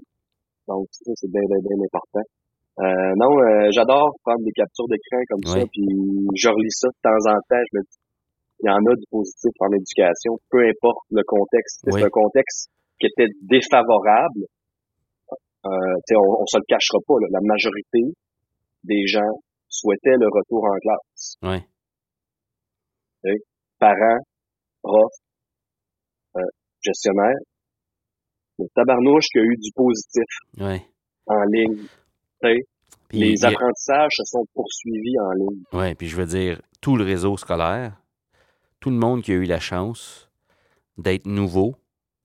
donc, ça, c'est bien, bien, bien important. Euh, non, euh, j'adore prendre des captures d'écran comme ça, puis je relis ça de temps en temps. Je me dis, il y en a du positif en éducation, peu importe le contexte. C'est un contexte qui était défavorable. Euh, tu sais, on, on se le cachera pas. là. La majorité des gens souhaitaient le retour en classe. ouais, Parents, profs, euh, gestionnaires. Tabarnouche qui a eu du positif ouais. en ligne. Puis, les y a- apprentissages se sont poursuivis en ligne. Oui, puis je veux dire, tout le réseau scolaire, tout le monde qui a eu la chance d'être nouveau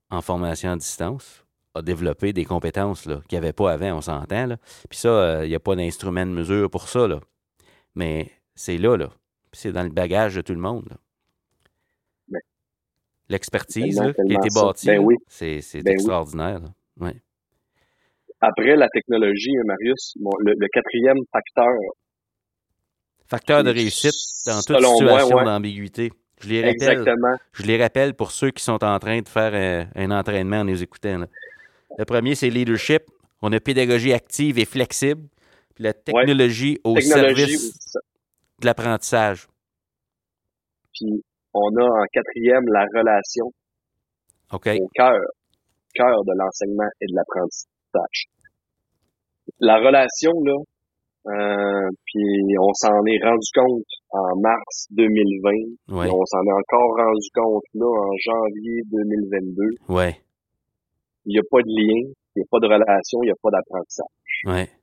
en formation à distance a développé des compétences qu'il n'y avait pas avant, on s'entend. Là. Puis ça, euh, il n'y a pas d'instrument de mesure pour ça. Là. Mais c'est là, là. C'est dans le bagage de tout le monde. là. L'expertise qui a été bâtie, Ben oui. c'est, Ben extraordinaire. Ouais. Après la technologie, hein, Marius, bon, le, le quatrième facteur, Facteur de réussite dans toute situation ouais. d'ambiguïté. Je les rappelle. exactement, Je les rappelle pour ceux qui sont en train de faire euh, un entraînement en nous écoutant. là. Le premier, c'est leadership. On a pédagogie active et flexible. Puis la technologie au technologie, service de l'apprentissage. puis on a en quatrième la relation au cœur, cœur de l'enseignement et de l'apprentissage. La relation, là, euh, puis on s'en est rendu compte en mars 2020, Oui. et on s'en est encore rendu compte là en janvier 2022. Oui. Il n'y a pas de lien, il n'y a pas de relation, il n'y a pas d'apprentissage. Oui.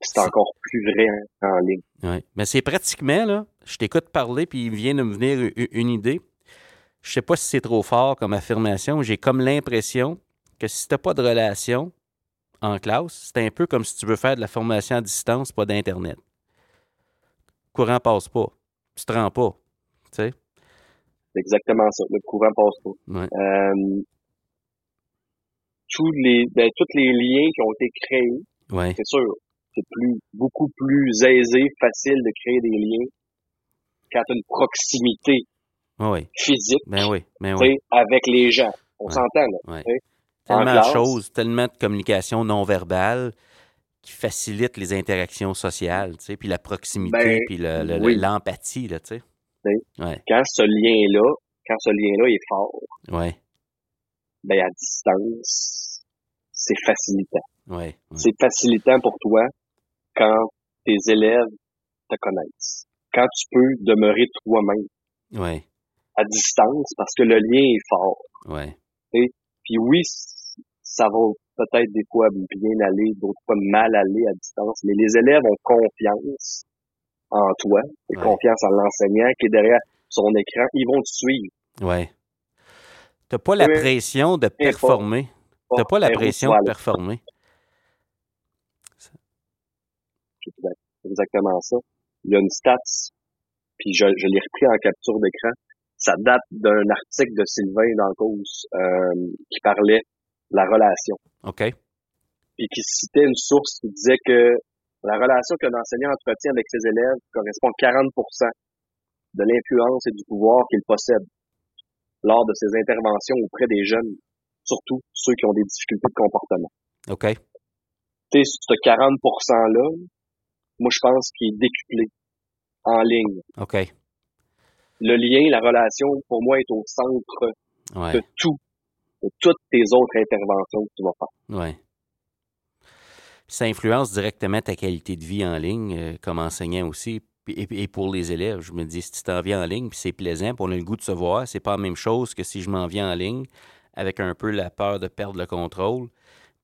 C'est encore plus vrai en ligne. Oui. Mais c'est pratiquement, là, je t'écoute parler, puis il vient de me venir une idée. Je sais pas si c'est trop fort comme affirmation. J'ai comme l'impression que si t'as pas de relation en classe, c'est un peu comme si tu veux faire de la formation à distance, pas d'Internet. Courant passe pas. Tu te rends pas. Tu sais? C'est exactement ça. Le courant passe pas. Ouais. Euh, tous les, ben, tous les liens qui ont été créés, Ouais. c'est sûr, c'est plus, beaucoup plus aisé, facile de créer des liens quand tu as une proximité Oui. physique Ben oui. Ben oui. avec les gens. On Ouais. s'entend, là. Ouais. tu sais. tellement de choses, tellement de communication non verbale qui facilite les interactions sociales, tu sais, puis la proximité, ben, puis l'empathie, là, tu sais. Quand ce lien-là, quand ce lien-là est fort, ouais. ben à distance, c'est facilitant. Ouais, C'est facilitant pour toi quand tes élèves te connaissent. Quand tu peux demeurer toi-même. Ouais. À distance, parce que le lien est fort. Ouais. Puis oui, ça va peut-être des fois bien aller, d'autres fois mal aller à distance, mais les élèves ont confiance en toi, et confiance en l'enseignant qui est derrière son écran, ils vont te suivre. Ouais. T'as pas la pression de performer. T'as pas la pression de performer. C'est exactement ça. Il y a une stats, puis je, je l'ai repris en capture d'écran. Ça date d'un article de Sylvain dans cause euh, qui parlait de la relation. OK. Puis qui citait une source qui disait que la relation que l'enseignant entretient avec ses élèves correspond à 40% de l'influence et du pouvoir qu'il possède lors de ses interventions auprès des jeunes, surtout ceux qui ont des difficultés de comportement. OK. Tu sais, ce 40 %-là, moi, je pense qu'il est décuplé en ligne. OK. Le lien, la relation, pour moi, est au centre de tout, de toutes tes autres interventions que tu vas faire. Ouais. Ça influence directement ta qualité de vie en ligne euh, comme enseignant aussi. Et, pour les élèves, je me dis, si tu t'en viens en ligne, puis c'est plaisant, puis on a le goût de se voir, c'est pas la même chose que si je m'en viens en ligne avec un peu la peur de perdre le contrôle.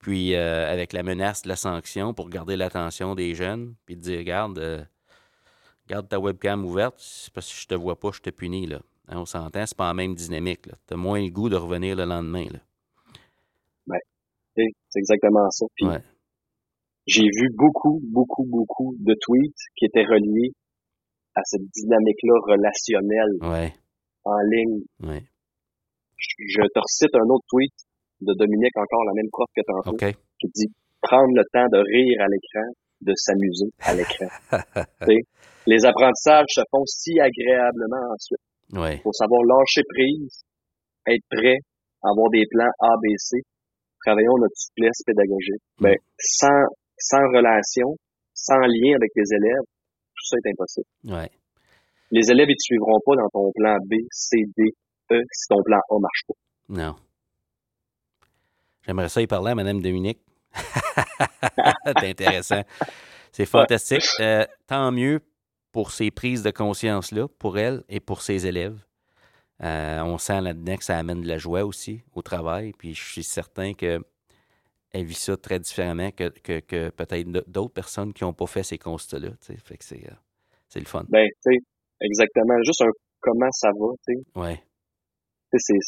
Puis euh, avec la menace de la sanction pour garder l'attention des jeunes, puis de dire, regarde, euh, garde ta webcam ouverte, parce que je te vois pas, je te punis. Là. Hein, on s'entend, c'est pas la même dynamique. Tu as moins le goût de revenir le lendemain. Là. C'est exactement ça. J'ai vu beaucoup, beaucoup, beaucoup de tweets qui étaient reliés à cette dynamique-là relationnelle en ligne. Je te recite un autre tweet de Dominique, encore la même prof que tantôt, qui dit prendre le temps de rire à l'écran, de s'amuser à l'écran. les apprentissages se font si agréablement ensuite. Il faut savoir lâcher prise, être prêt, avoir des plans ABC, travaillons notre souplesse pédagogique. Mm. Ben, sans, sans relation, sans lien avec les élèves, tout ça est impossible. Les élèves, ils te suivront pas dans ton plan B, C, D, E si ton plan A marche pas. Non. J'aimerais ça y parler à Mme Dominique. C'est intéressant. C'est fantastique. Euh, tant mieux pour ces prises de conscience-là, pour elle et pour ses élèves. Euh, on sent là-dedans que ça amène de la joie aussi au travail. Puis je suis certain qu'elle vit ça très différemment que, que, peut-être d'autres personnes qui n'ont pas fait ces constats-là. Fait que c'est, euh, c'est le fun. Ben, tu sais, exactement. Juste un comment ça va, tu sais. Ouais. C'est,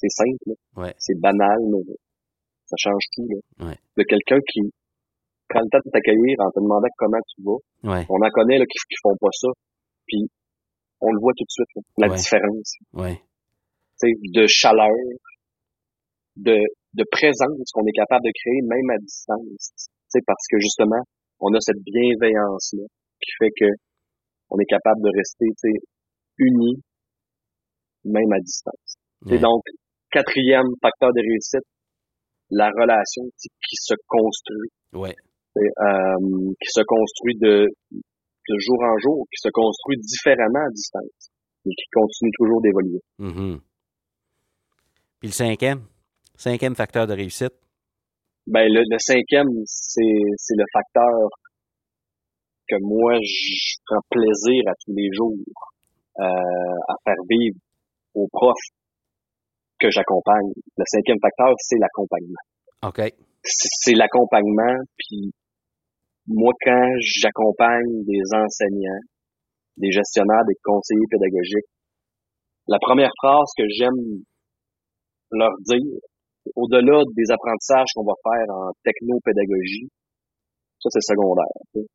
c'est, simple, c'est banal, mais ça change tout. Là. De quelqu'un qui prend le temps de t'accueillir en te demandant comment tu vas. On en connaît là, qui, qui font pas ça. Puis on le voit tout de suite, la différence. De chaleur, de, de présence qu'on est capable de créer même à distance. T'sais, parce que justement, on a cette bienveillance-là qui fait que on est capable de rester unis même à distance. Et donc, quatrième facteur de réussite, la relation qui se construit. Ouais. Euh, qui se construit de, de jour en jour, qui se construit différemment à distance, mais qui continue toujours d'évoluer. Mm-hmm. Puis le cinquième, cinquième facteur de réussite? Ben le, le cinquième, c'est, c'est le facteur que moi je prends plaisir à tous les jours euh, à faire vivre aux profs que j'accompagne. Le cinquième facteur, c'est l'accompagnement. OK. C'est l'accompagnement, puis moi, quand j'accompagne des enseignants, des gestionnaires, des conseillers pédagogiques, la première phrase que j'aime leur dire, au-delà des apprentissages qu'on va faire en technopédagogie, ça c'est secondaire.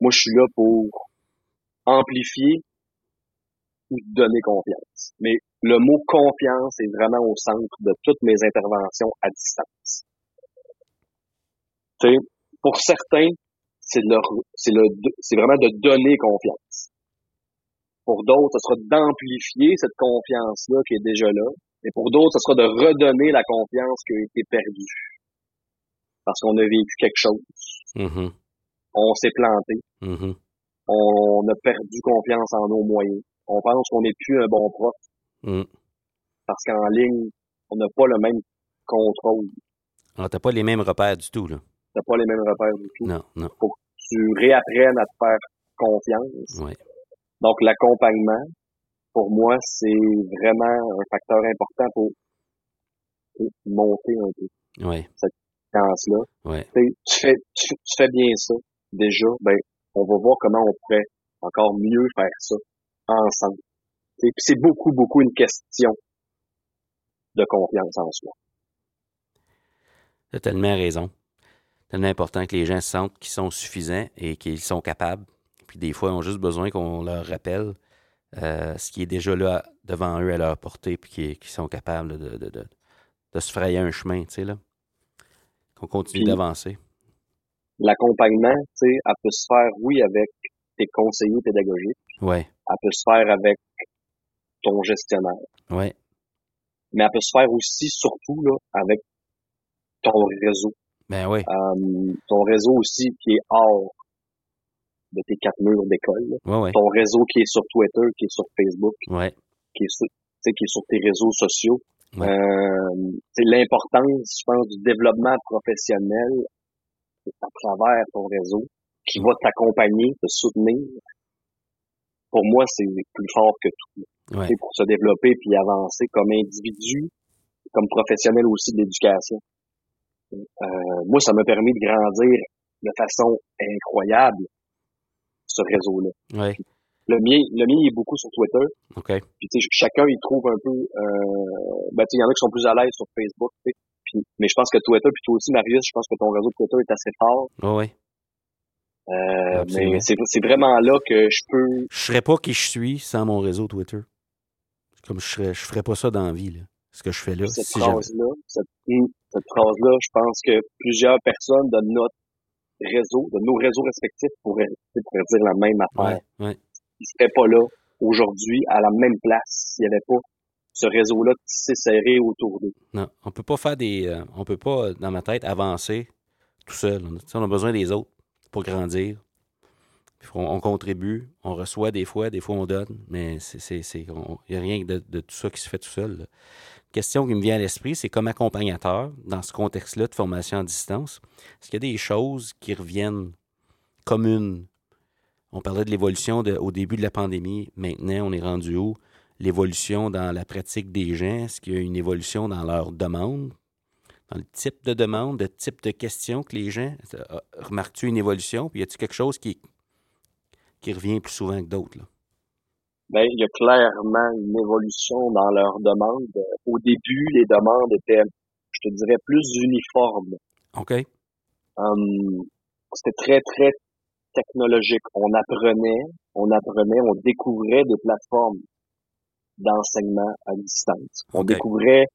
Moi, je suis là pour amplifier ou donner confiance. Mais le mot confiance est vraiment au centre de toutes mes interventions à distance. pour certains, c'est c'est le, c'est vraiment de donner confiance. Pour d'autres, ce sera d'amplifier cette confiance-là qui est déjà là Et pour d'autres, ce sera de redonner la confiance qui a été perdue. Parce qu'on a vécu quelque chose. Mm-hmm. On s'est planté. Mm-hmm. On a perdu confiance en nos moyens. On pense qu'on n'est plus un bon prof. Mm. Parce qu'en ligne, on n'a pas le même contrôle. Alors, t'as pas les mêmes repères du tout, là. T'as pas les mêmes repères du tout. Non, non. Faut que tu réapprennes à te faire confiance. Oui. Donc, l'accompagnement, pour moi, c'est vraiment un facteur important pour, pour monter un peu Oui. cette confiance-là. Oui. Tu, sais, tu fais, tu, tu fais bien ça, déjà, ben, on va voir comment on pourrait encore mieux faire ça ensemble. Tu c'est beaucoup, beaucoup une question de confiance en soi. T'as tellement raison. Tellement important que les gens sentent qu'ils sont suffisants et qu'ils sont capables. Puis des fois, ils ont juste besoin qu'on leur rappelle euh, ce qui est déjà là devant eux à leur portée, puis qu'ils sont capables de, de, de, de se frayer un chemin, tu sais, là. Qu'on continue d'avancer. L'accompagnement, tu sais, elle peut se faire, oui, avec tes conseillers pédagogiques, Oui, elle peut se faire avec ton gestionnaire, oui, mais elle peut se faire aussi, surtout, là, avec ton réseau. ben oui, Euh, ton réseau aussi qui est hors de tes quatre murs d'école. Ton réseau qui est sur Twitter, qui est sur Facebook, qui est sur, qui est sur tes réseaux sociaux. Ouais. Euh, c'est l'importance, je pense, du développement professionnel à travers ton réseau qui va t'accompagner, te soutenir. Pour moi, c'est plus fort que tout. Ouais. Pour se développer puis avancer comme individu, comme professionnel aussi de l'éducation. Euh, moi, ça m'a permis de grandir de façon incroyable, ce réseau-là. oui, Le mien, le mien il est beaucoup sur Twitter. OK. Puis tu sais, chacun il trouve un peu euh, ben tu sais, il y en a qui sont plus à l'aise sur Facebook. Puis, mais je pense que Twitter, puis toi aussi, Marius, je pense que ton réseau de Twitter est assez fort. Oui, oui. Euh, mais c'est, vraiment là que je peux. Je serais pas qui je suis sans mon réseau Twitter. Comme je serais, je ferais pas ça dans la vie, là. Ce que je fais là. Cette si phrase-là, cette, hum, cette phrase-là, je pense que plusieurs personnes de notre réseau, de nos réseaux respectifs pourraient, dire la même affaire. Ouais, ouais. Ils seraient pas là aujourd'hui à la même place s'il n'y avait pas ce réseau-là tissé serré autour d'eux. Non, on peut pas faire des. euh, on peut pas, dans ma tête, avancer tout seul. A, on a besoin des autres grandir. On, on contribue, on reçoit des fois, des fois on donne, mais il n'y a rien de, tout ça qui se fait tout seul. Question qui me vient à l'esprit, c'est comme accompagnateur, dans ce contexte-là de formation à distance, est-ce qu'il y a des choses qui reviennent communes? On parlait de l'évolution au début de la pandémie, maintenant on est rendu où? L'évolution dans la pratique des gens, est-ce qu'il y a une évolution dans leur demande, dans le type de demande, le type de questions que les gens... euh, Remarques-tu une évolution? Puis y a-t-il quelque chose qui, qui revient plus souvent que d'autres? ben, il y a clairement une évolution dans leurs demandes. Euh, Au début, les demandes étaient, je te dirais, plus uniformes. OK? Hum, c'était très, très technologique. On apprenait, on apprenait, on découvrait des plateformes d'enseignement à distance. On découvrait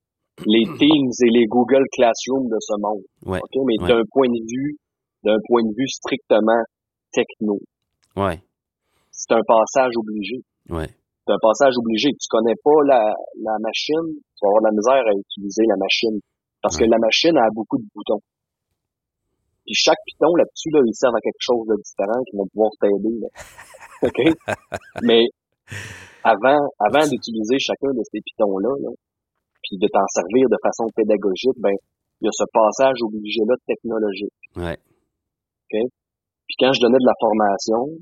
les Teams et les Google Classroom de ce monde. Ouais, OK? Mais ouais. d'un point de vue, d'un point de vue strictement techno. Ouais, C'est un passage obligé. ouais, c'est un passage obligé. Tu connais pas la, la machine, tu vas avoir de la misère à utiliser la machine. Parce que la machine a beaucoup de boutons. Puis chaque piton là-dessus, là, il sert à quelque chose de différent qui vont pouvoir t'aider. OK? Mais avant, avant d'utiliser chacun de ces pitons-là, là, puis de t'en servir de façon pédagogique, ben, il y a ce passage obligé-là technologique. ouais, Puis quand je donnais de la formation,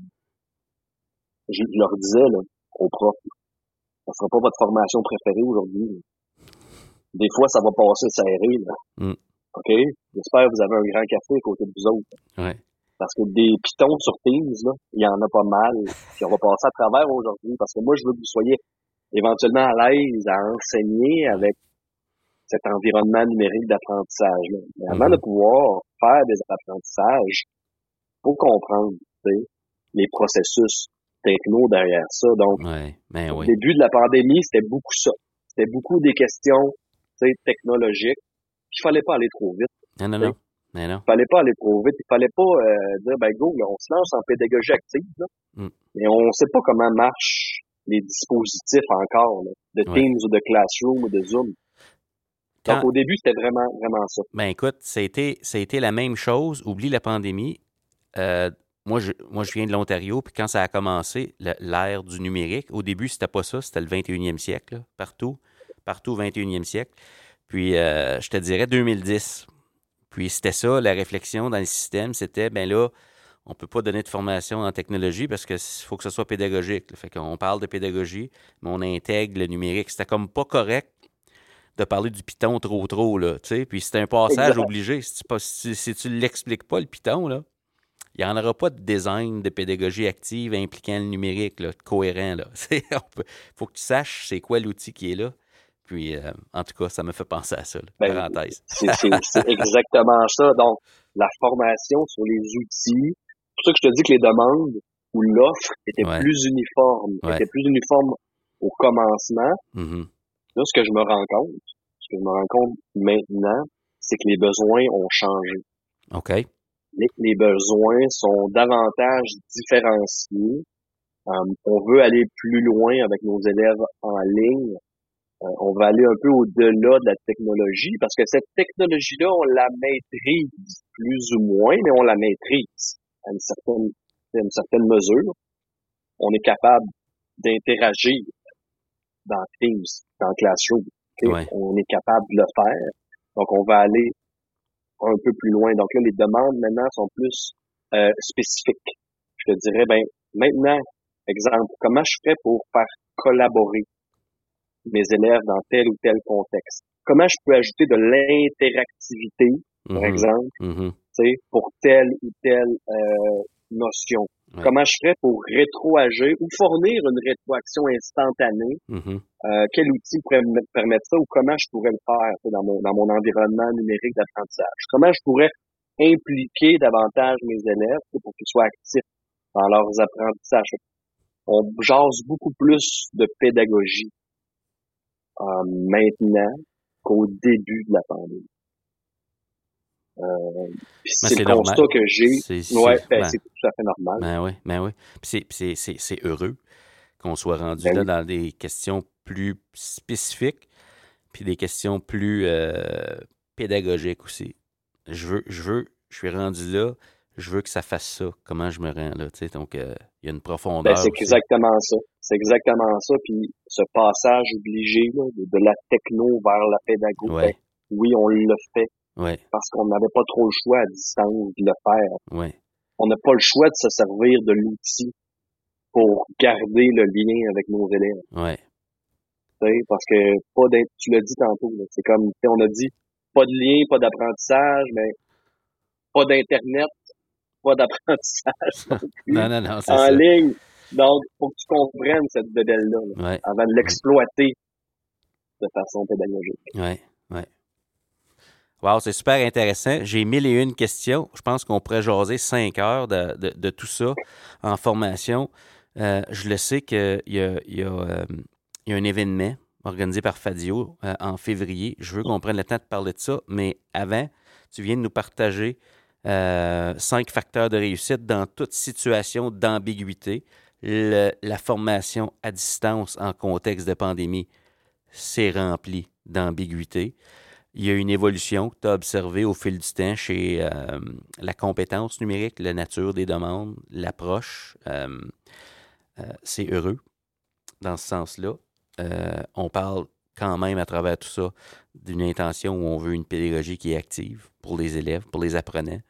je, leur disais là, aux profs, ça sera pas votre formation préférée aujourd'hui. Des fois, ça va passer serré. Là. Mm. OK? J'espère que vous avez un grand café à côté de vous autres. ouais, Parce que des pitons sur Teams, là, il y en a pas mal. Puis on va passer à travers aujourd'hui. Parce que moi, je veux que vous soyez éventuellement à l'aise à enseigner avec cet environnement numérique d'apprentissage. Mais avant Mhm. de pouvoir faire des apprentissages, faut comprendre les processus techno derrière ça. Donc, ouais, ben au oui. début de la pandémie, c'était beaucoup ça. C'était beaucoup des questions technologiques. Il fallait pas aller trop vite. Non, non, non. Ben non. Il fallait pas aller trop vite. Il fallait pas euh, dire ben go, là, on se lance en pédagogie active. Là. Mm. Mais on sait pas comment marche les dispositifs encore, de Teams ou de Classroom ou de Zoom. Donc, au début, c'était vraiment, vraiment ça. Ben écoute, ça a, été, la même chose. Oublie la pandémie. Euh, moi, je, moi, je viens de l'Ontario, puis quand ça a commencé, l'ère du numérique, au début, c'était pas ça, c'était le 21e siècle, partout, partout 21e siècle. Puis, euh, je te dirais 2010. Puis, c'était ça, la réflexion dans le système, c'était, ben là, on ne peut pas donner de formation en technologie parce qu'il faut que ce soit pédagogique. Fait qu'on parle de pédagogie, mais on intègre le numérique. C'était comme pas correct de parler du Python trop trop, là, Puis c'est un passage obligé. Si tu, si, tu l'expliques pas, le Python, là, il n'y en aura pas de design de pédagogie active impliquant le numérique, là, cohérent, là. faut que tu saches c'est quoi l'outil qui est là. Puis, euh, en tout cas, ça me fait penser à ça, ben, parenthèse. C'est exactement ça. Donc, la formation sur les outils, pour ça que je te dis que les demandes ou l'offre était plus uniforme, était plus uniforme au commencement. Mm-hmm. Là, ce que je me rends compte, ce que je me rends compte maintenant, c'est que les besoins ont changé. OK. Les, les besoins sont davantage différenciés. Euh, on veut aller plus loin avec nos élèves en ligne. Euh, on va aller un peu au-delà de la technologie parce que cette technologie-là, on la maîtrise plus ou moins, mais on la maîtrise à une certaine, à une certaine mesure. On est capable d'interagir dans Teams, dans Classroom. On est capable de le faire. Donc, on va aller un peu plus loin. Donc là, les demandes maintenant sont plus euh, spécifiques. Je te dirais, ben maintenant, exemple, comment je fais pour faire collaborer mes élèves dans tel ou tel contexte? Comment je peux ajouter de l'interactivité, par mm-hmm. exemple, mm pour telle ou telle euh, notion. Comment je ferais pour rétroagir ou fournir une rétroaction instantanée? Mm-hmm. euh, quel outil pourrait me permettre ça ou comment je pourrais le faire dans mon, dans mon environnement numérique d'apprentissage? Comment je pourrais impliquer davantage mes élèves pour qu'ils soient actifs dans leurs apprentissages? On jase beaucoup plus de pédagogie euh, maintenant qu'au début de la pandémie. Euh, c'est le constat que j'ai. Ouais, ben, ben, c'est tout à fait normal. Ben oui, ben oui. c'est heureux qu'on soit rendu ben là dans des questions plus spécifiques, puis des questions plus euh, pédagogiques aussi. Je veux, je veux, je suis rendu là, je veux que ça fasse ça. Comment je me rends là, tu sais, donc euh, il y a une profondeur. c'est exactement ça. C'est exactement ça. Puis ce passage obligé de, la techno vers la pédagogie, oui, on le fait parce qu'on n'avait pas trop le choix à distance de le faire. On n'a pas le choix de se servir de l'outil pour garder le lien avec nos élèves. Ouais. Parce que pas tu l'as dit tantôt, c'est comme on a dit pas de lien, pas d'apprentissage, mais pas d'internet, pas d'apprentissage non, non, non, en ligne. Donc, faut que tu comprennes cette bedelle-là avant de l'exploiter de façon pédagogique. Ouais, ouais. Wow, c'est super intéressant. J'ai mille et une questions. Je pense qu'on pourrait jaser cinq heures de, tout ça en formation. Euh, je le sais qu'il y, a, euh, un événement organisé par Fadio euh, en février. Je veux qu'on prenne le temps de parler de ça, mais avant, tu viens de nous partager cinq facteurs de réussite dans toute situation d'ambiguïté. la formation à distance en contexte de pandémie, c'est rempli d'ambiguïté il y a une évolution que tu as observée au fil du temps chez euh, la compétence numérique, la nature des demandes, l'approche. Euh, euh, c'est heureux dans ce sens-là. on parle quand même à travers tout ça d'une intention où on veut une pédagogie qui est active pour les élèves, pour les apprenants.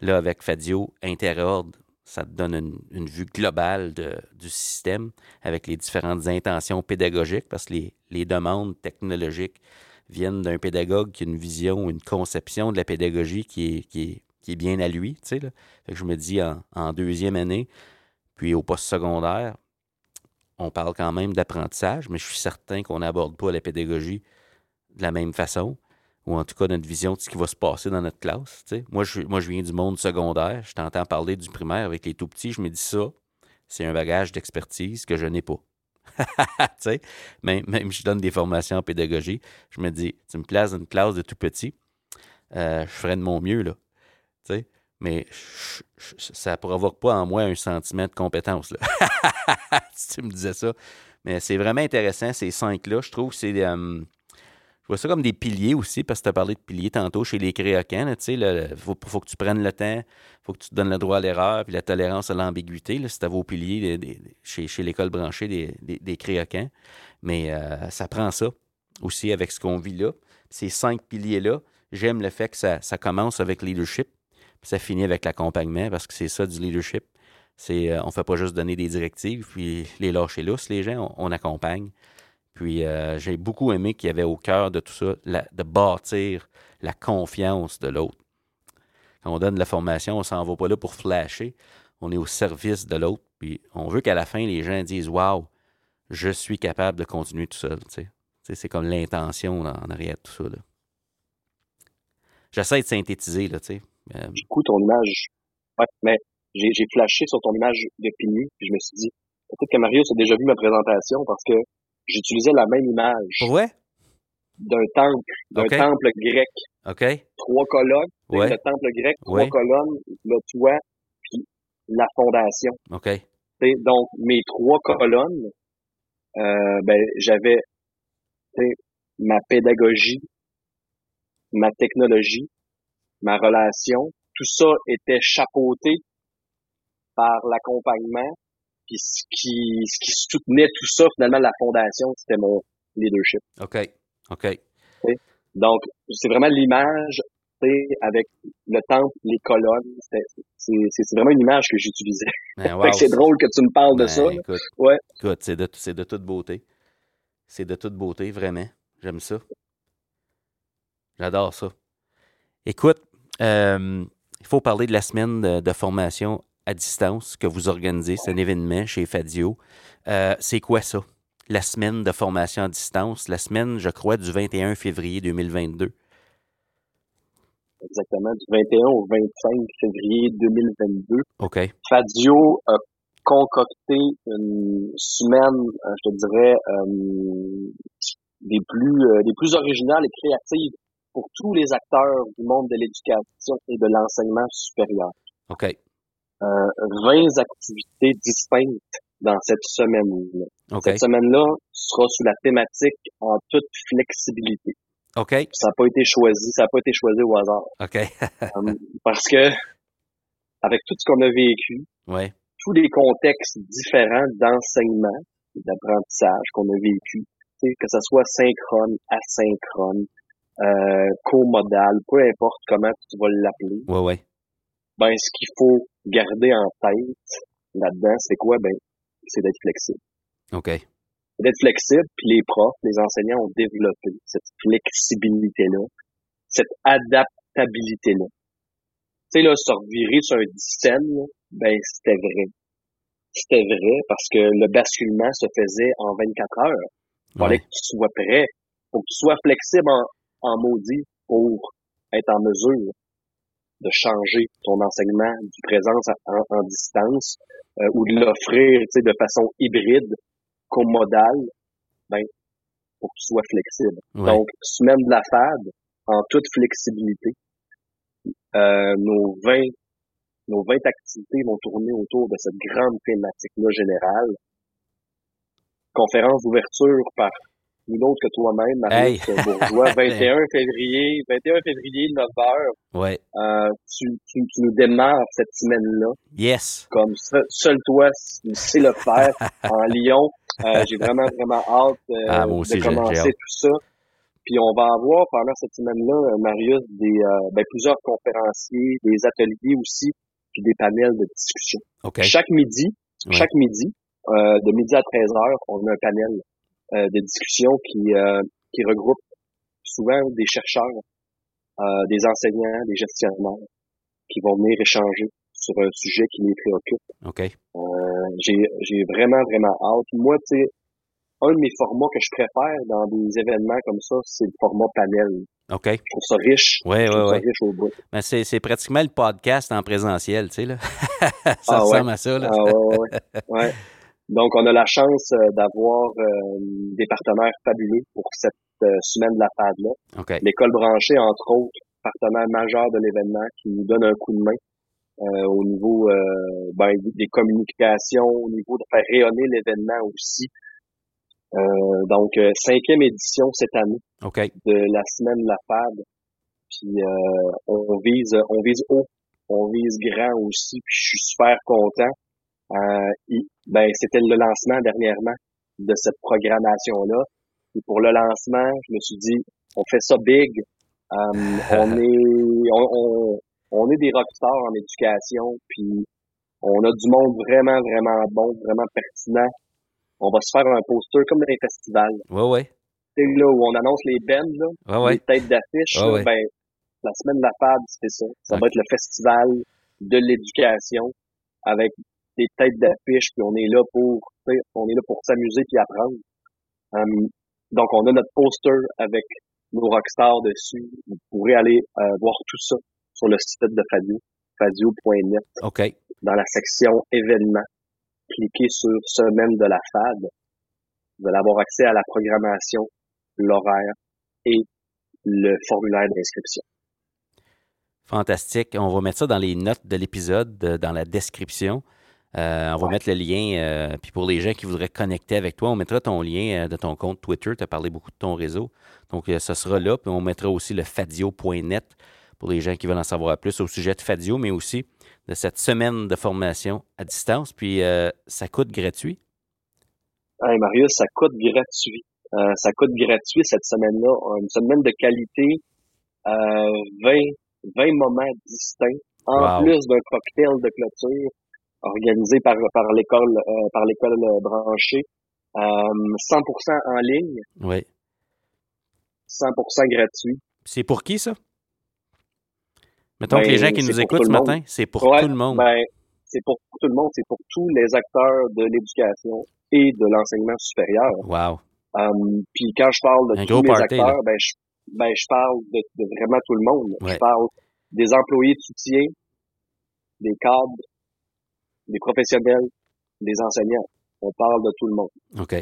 Là, avec Fadio, Interordre, ça te donne une, vue globale du système avec les différentes intentions pédagogiques parce que les, les demandes technologiques viennent d'un pédagogue qui a une vision, une conception de la pédagogie qui est, bien à lui. Tu sais, je me dis en, deuxième année, puis au post-secondaire, on parle quand même d'apprentissage, mais je suis certain qu'on n'aborde pas la pédagogie de la même façon, ou en tout cas notre vision de ce qui va se passer dans notre classe. Moi, je, moi, je viens du monde secondaire, je t'entends parler du primaire avec les tout petits, je me dis ça, c'est un bagage d'expertise que je n'ai pas. même, même si je donne des formations en pédagogie, je me dis, tu me places dans une classe de tout petit, euh, je ferais de mon mieux, là. Mais ça ne provoque pas en moi un sentiment de compétence. Tu me disais ça. Mais c'est vraiment intéressant, ces cinq-là. Je trouve que c'est. Euh, je vois ça comme des piliers aussi, parce que tu as parlé de piliers tantôt chez les créoquins. Il faut, que tu prennes le temps, faut que tu te donnes le droit à l'erreur, puis la tolérance à l'ambiguïté. C'est à vos piliers chez, l'école branchée des, des. Mais euh, ça prend ça aussi avec ce qu'on vit là. Ces cinq piliers-là, j'aime le fait que ça, commence avec leadership, puis ça finit avec l'accompagnement, parce que c'est ça du leadership. Euh, on ne fait pas juste donner des directives, puis les lâcher lousse, les gens, on accompagne. Puis euh, j'ai beaucoup aimé qu'il y avait au cœur de tout ça de bâtir la confiance de l'autre. Quand on donne la formation, on s'en va pas là pour flasher. On est au service de l'autre. Puis on veut qu'à la fin, les gens disent Waouh, je suis capable de continuer tout seul. C'est comme l'intention en arrière de tout ça. J'essaie de synthétiser. Là, sais. Euh, ton image, ouais, mais j'ai flashé sur ton image de Pigny, puis je me suis dit, peut-être que Marius a déjà vu ma présentation parce que j'utilisais la même image. Ouais. D'un temple, d'un temple grec. OK. Trois colonnes. Ouais. Le temple grec, trois colonnes, le toit, puis la fondation. OK. donc, mes trois colonnes, euh, ben, j'avais ma pédagogie, ma technologie, ma relation, tout ça était chapeauté par l'accompagnement puis ce qui, ce qui soutenait tout ça, finalement, la fondation, c'était mon leadership. OK. OK. Donc, c'est vraiment l'image, avec le temple, les colonnes. C'est vraiment une image que j'utilisais. Ben, c'est drôle que tu me parles de ben, ça. Écoute, ouais. écoute c'est de, de toute beauté. C'est de toute beauté, vraiment. J'aime ça. J'adore ça. Écoute, euh, il faut parler de la semaine de formation à distance que vous organisez. C'est un événement chez Fadio. Euh, c'est quoi ça? La semaine de formation à distance, la semaine, je crois, du 21 février 2022. Exactement, du 21 au 25 février 2022. OK. Fadio a concocté une semaine, euh, je te dirais, euh, des plus des plus originales et créatives pour tous les acteurs du monde de l'éducation et de l'enseignement supérieur. OK. 20 euh, activités distinctes dans cette semaine-là. Cette semaine-là sera sous la thématique en toute flexibilité. OK. Ça n'a pas été choisi, ça n'a pas été choisi au hasard. OK. Euh, parce que avec tout ce qu'on a vécu, ouais. tous les contextes différents d'enseignement, d'apprentissage qu'on a vécu, que ce soit synchrone, asynchrone, euh, co-modal, peu importe comment tu vas l'appeler. Ouais, ouais ben ce qu'il faut garder en tête là-dedans, c'est quoi? Ben, c'est d'être flexible. OK. D'être flexible, puis les profs, les enseignants ont développé cette flexibilité-là, cette adaptabilité-là. Tu sais, là, se revirer sur un dixième, ben, c'était vrai. C'était vrai parce que le basculement se faisait en 24 heures. Il fallait que tu sois prêt. Faut que tu sois flexible en, en maudit pour être en mesure de changer ton enseignement du présence en, distance euh, ou de l'offrir de façon hybride, commodale, ben, pour que tu sois flexible. Donc, semaine de la FAD, en toute flexibilité, euh, nos 20 nos 20 activités vont tourner autour de cette grande thématique-là générale. Conférence d'ouverture par ni autre que toi-même, Marie Bourgeois. 21 février, 21 février, 9 heures. Ouais. Euh, tu, tu, tu, nous démarres cette semaine-là. Yes. Comme seul toi, tu sais le faire en Lyon. Euh, j'ai vraiment, vraiment hâte euh, ah, de commencer tout ça. Puis on va avoir pendant cette semaine-là, euh, Marius, des euh, ben, plusieurs conférenciers, des ateliers aussi, puis des panels de discussion. Okay. Chaque midi, chaque midi, de midi à 13 heures, on a un panel de discussion qui, euh, qui regroupe souvent des chercheurs, euh, des enseignants, des gestionnaires qui vont venir échanger sur un sujet qui les préoccupe. OK. j'ai, j'ai vraiment, vraiment hâte. Moi, tu sais, un de mes formats que je préfère dans des événements comme ça, c'est le format panel. OK. Je trouve ça riche. Oui, oui, oui. riche au bout. Ben, c'est, c'est pratiquement le podcast en présentiel, tu sais, là. ça ah, ressemble à ça, là. Ah, ouais, ouais. ouais. Donc, on a la chance euh, d'avoir euh, des partenaires fabuleux pour cette euh, semaine de la FAD-là. Okay. L'école branchée, entre autres, partenaire majeur de l'événement qui nous donne un coup de main euh, au niveau euh, ben, des communications, au niveau de faire rayonner l'événement aussi. Euh, donc, cinquième édition cette année de la semaine de la FAD. Puis on vise, on vise haut, on vise grand aussi. Puis je suis super content. Ben, c'était le lancement dernièrement de cette programmation-là. Et pour le lancement, je me suis dit, on fait ça big. on est, on, on est des rockstars en éducation, puis on a du monde vraiment, vraiment bon, vraiment pertinent. On va se faire un poster comme dans les festivals. Ouais, ouais. C'est là où on annonce les bands, là, les têtes d'affiche. Ben, la semaine de la FAB, c'est ça. Ça va être le festival de l'éducation avec des têtes d'affiche, puis on est là pour, on est là pour s'amuser puis apprendre. Hum, donc, on a notre poster avec nos rockstars dessus. Vous pourrez aller euh, voir tout ça sur le site de Fadio, fadio.net. OK. Dans la section événements, cliquez sur semaine de la FAD. Vous allez avoir accès à la programmation, l'horaire et le formulaire d'inscription. Fantastique. On va mettre ça dans les notes de l'épisode, dans la description. Euh, on va mettre le lien. Euh, puis pour les gens qui voudraient connecter avec toi, on mettra ton lien euh, de ton compte Twitter. Tu as parlé beaucoup de ton réseau. Donc, ce sera là. Puis on mettra aussi le fadio.net pour les gens qui veulent en savoir plus au sujet de Fadio, mais aussi de cette semaine de formation à distance. Puis, euh, ça coûte gratuit? Hey Marius, ça coûte gratuit. Ça coûte gratuit cette semaine-là. Une semaine de qualité, euh, 20, 20 moments distincts, en plus d'un cocktail de clôture organisé par, par l'école euh, par l'école branchée. 100% en ligne. Oui. 100% gratuit. C'est pour qui ça? Mettons que les gens ben, qui nous écoutent ce matin, c'est pour tout le monde. Ben, c'est pour tout le monde, c'est pour tous les acteurs de l'éducation et de l'enseignement supérieur. Wow. Um, puis quand je parle de tous les acteurs, ben je, ben je, parle de, vraiment tout le monde. Je parle des employés de soutien, des cadres, des professionnels, des enseignants. On parle de tout le monde. OK.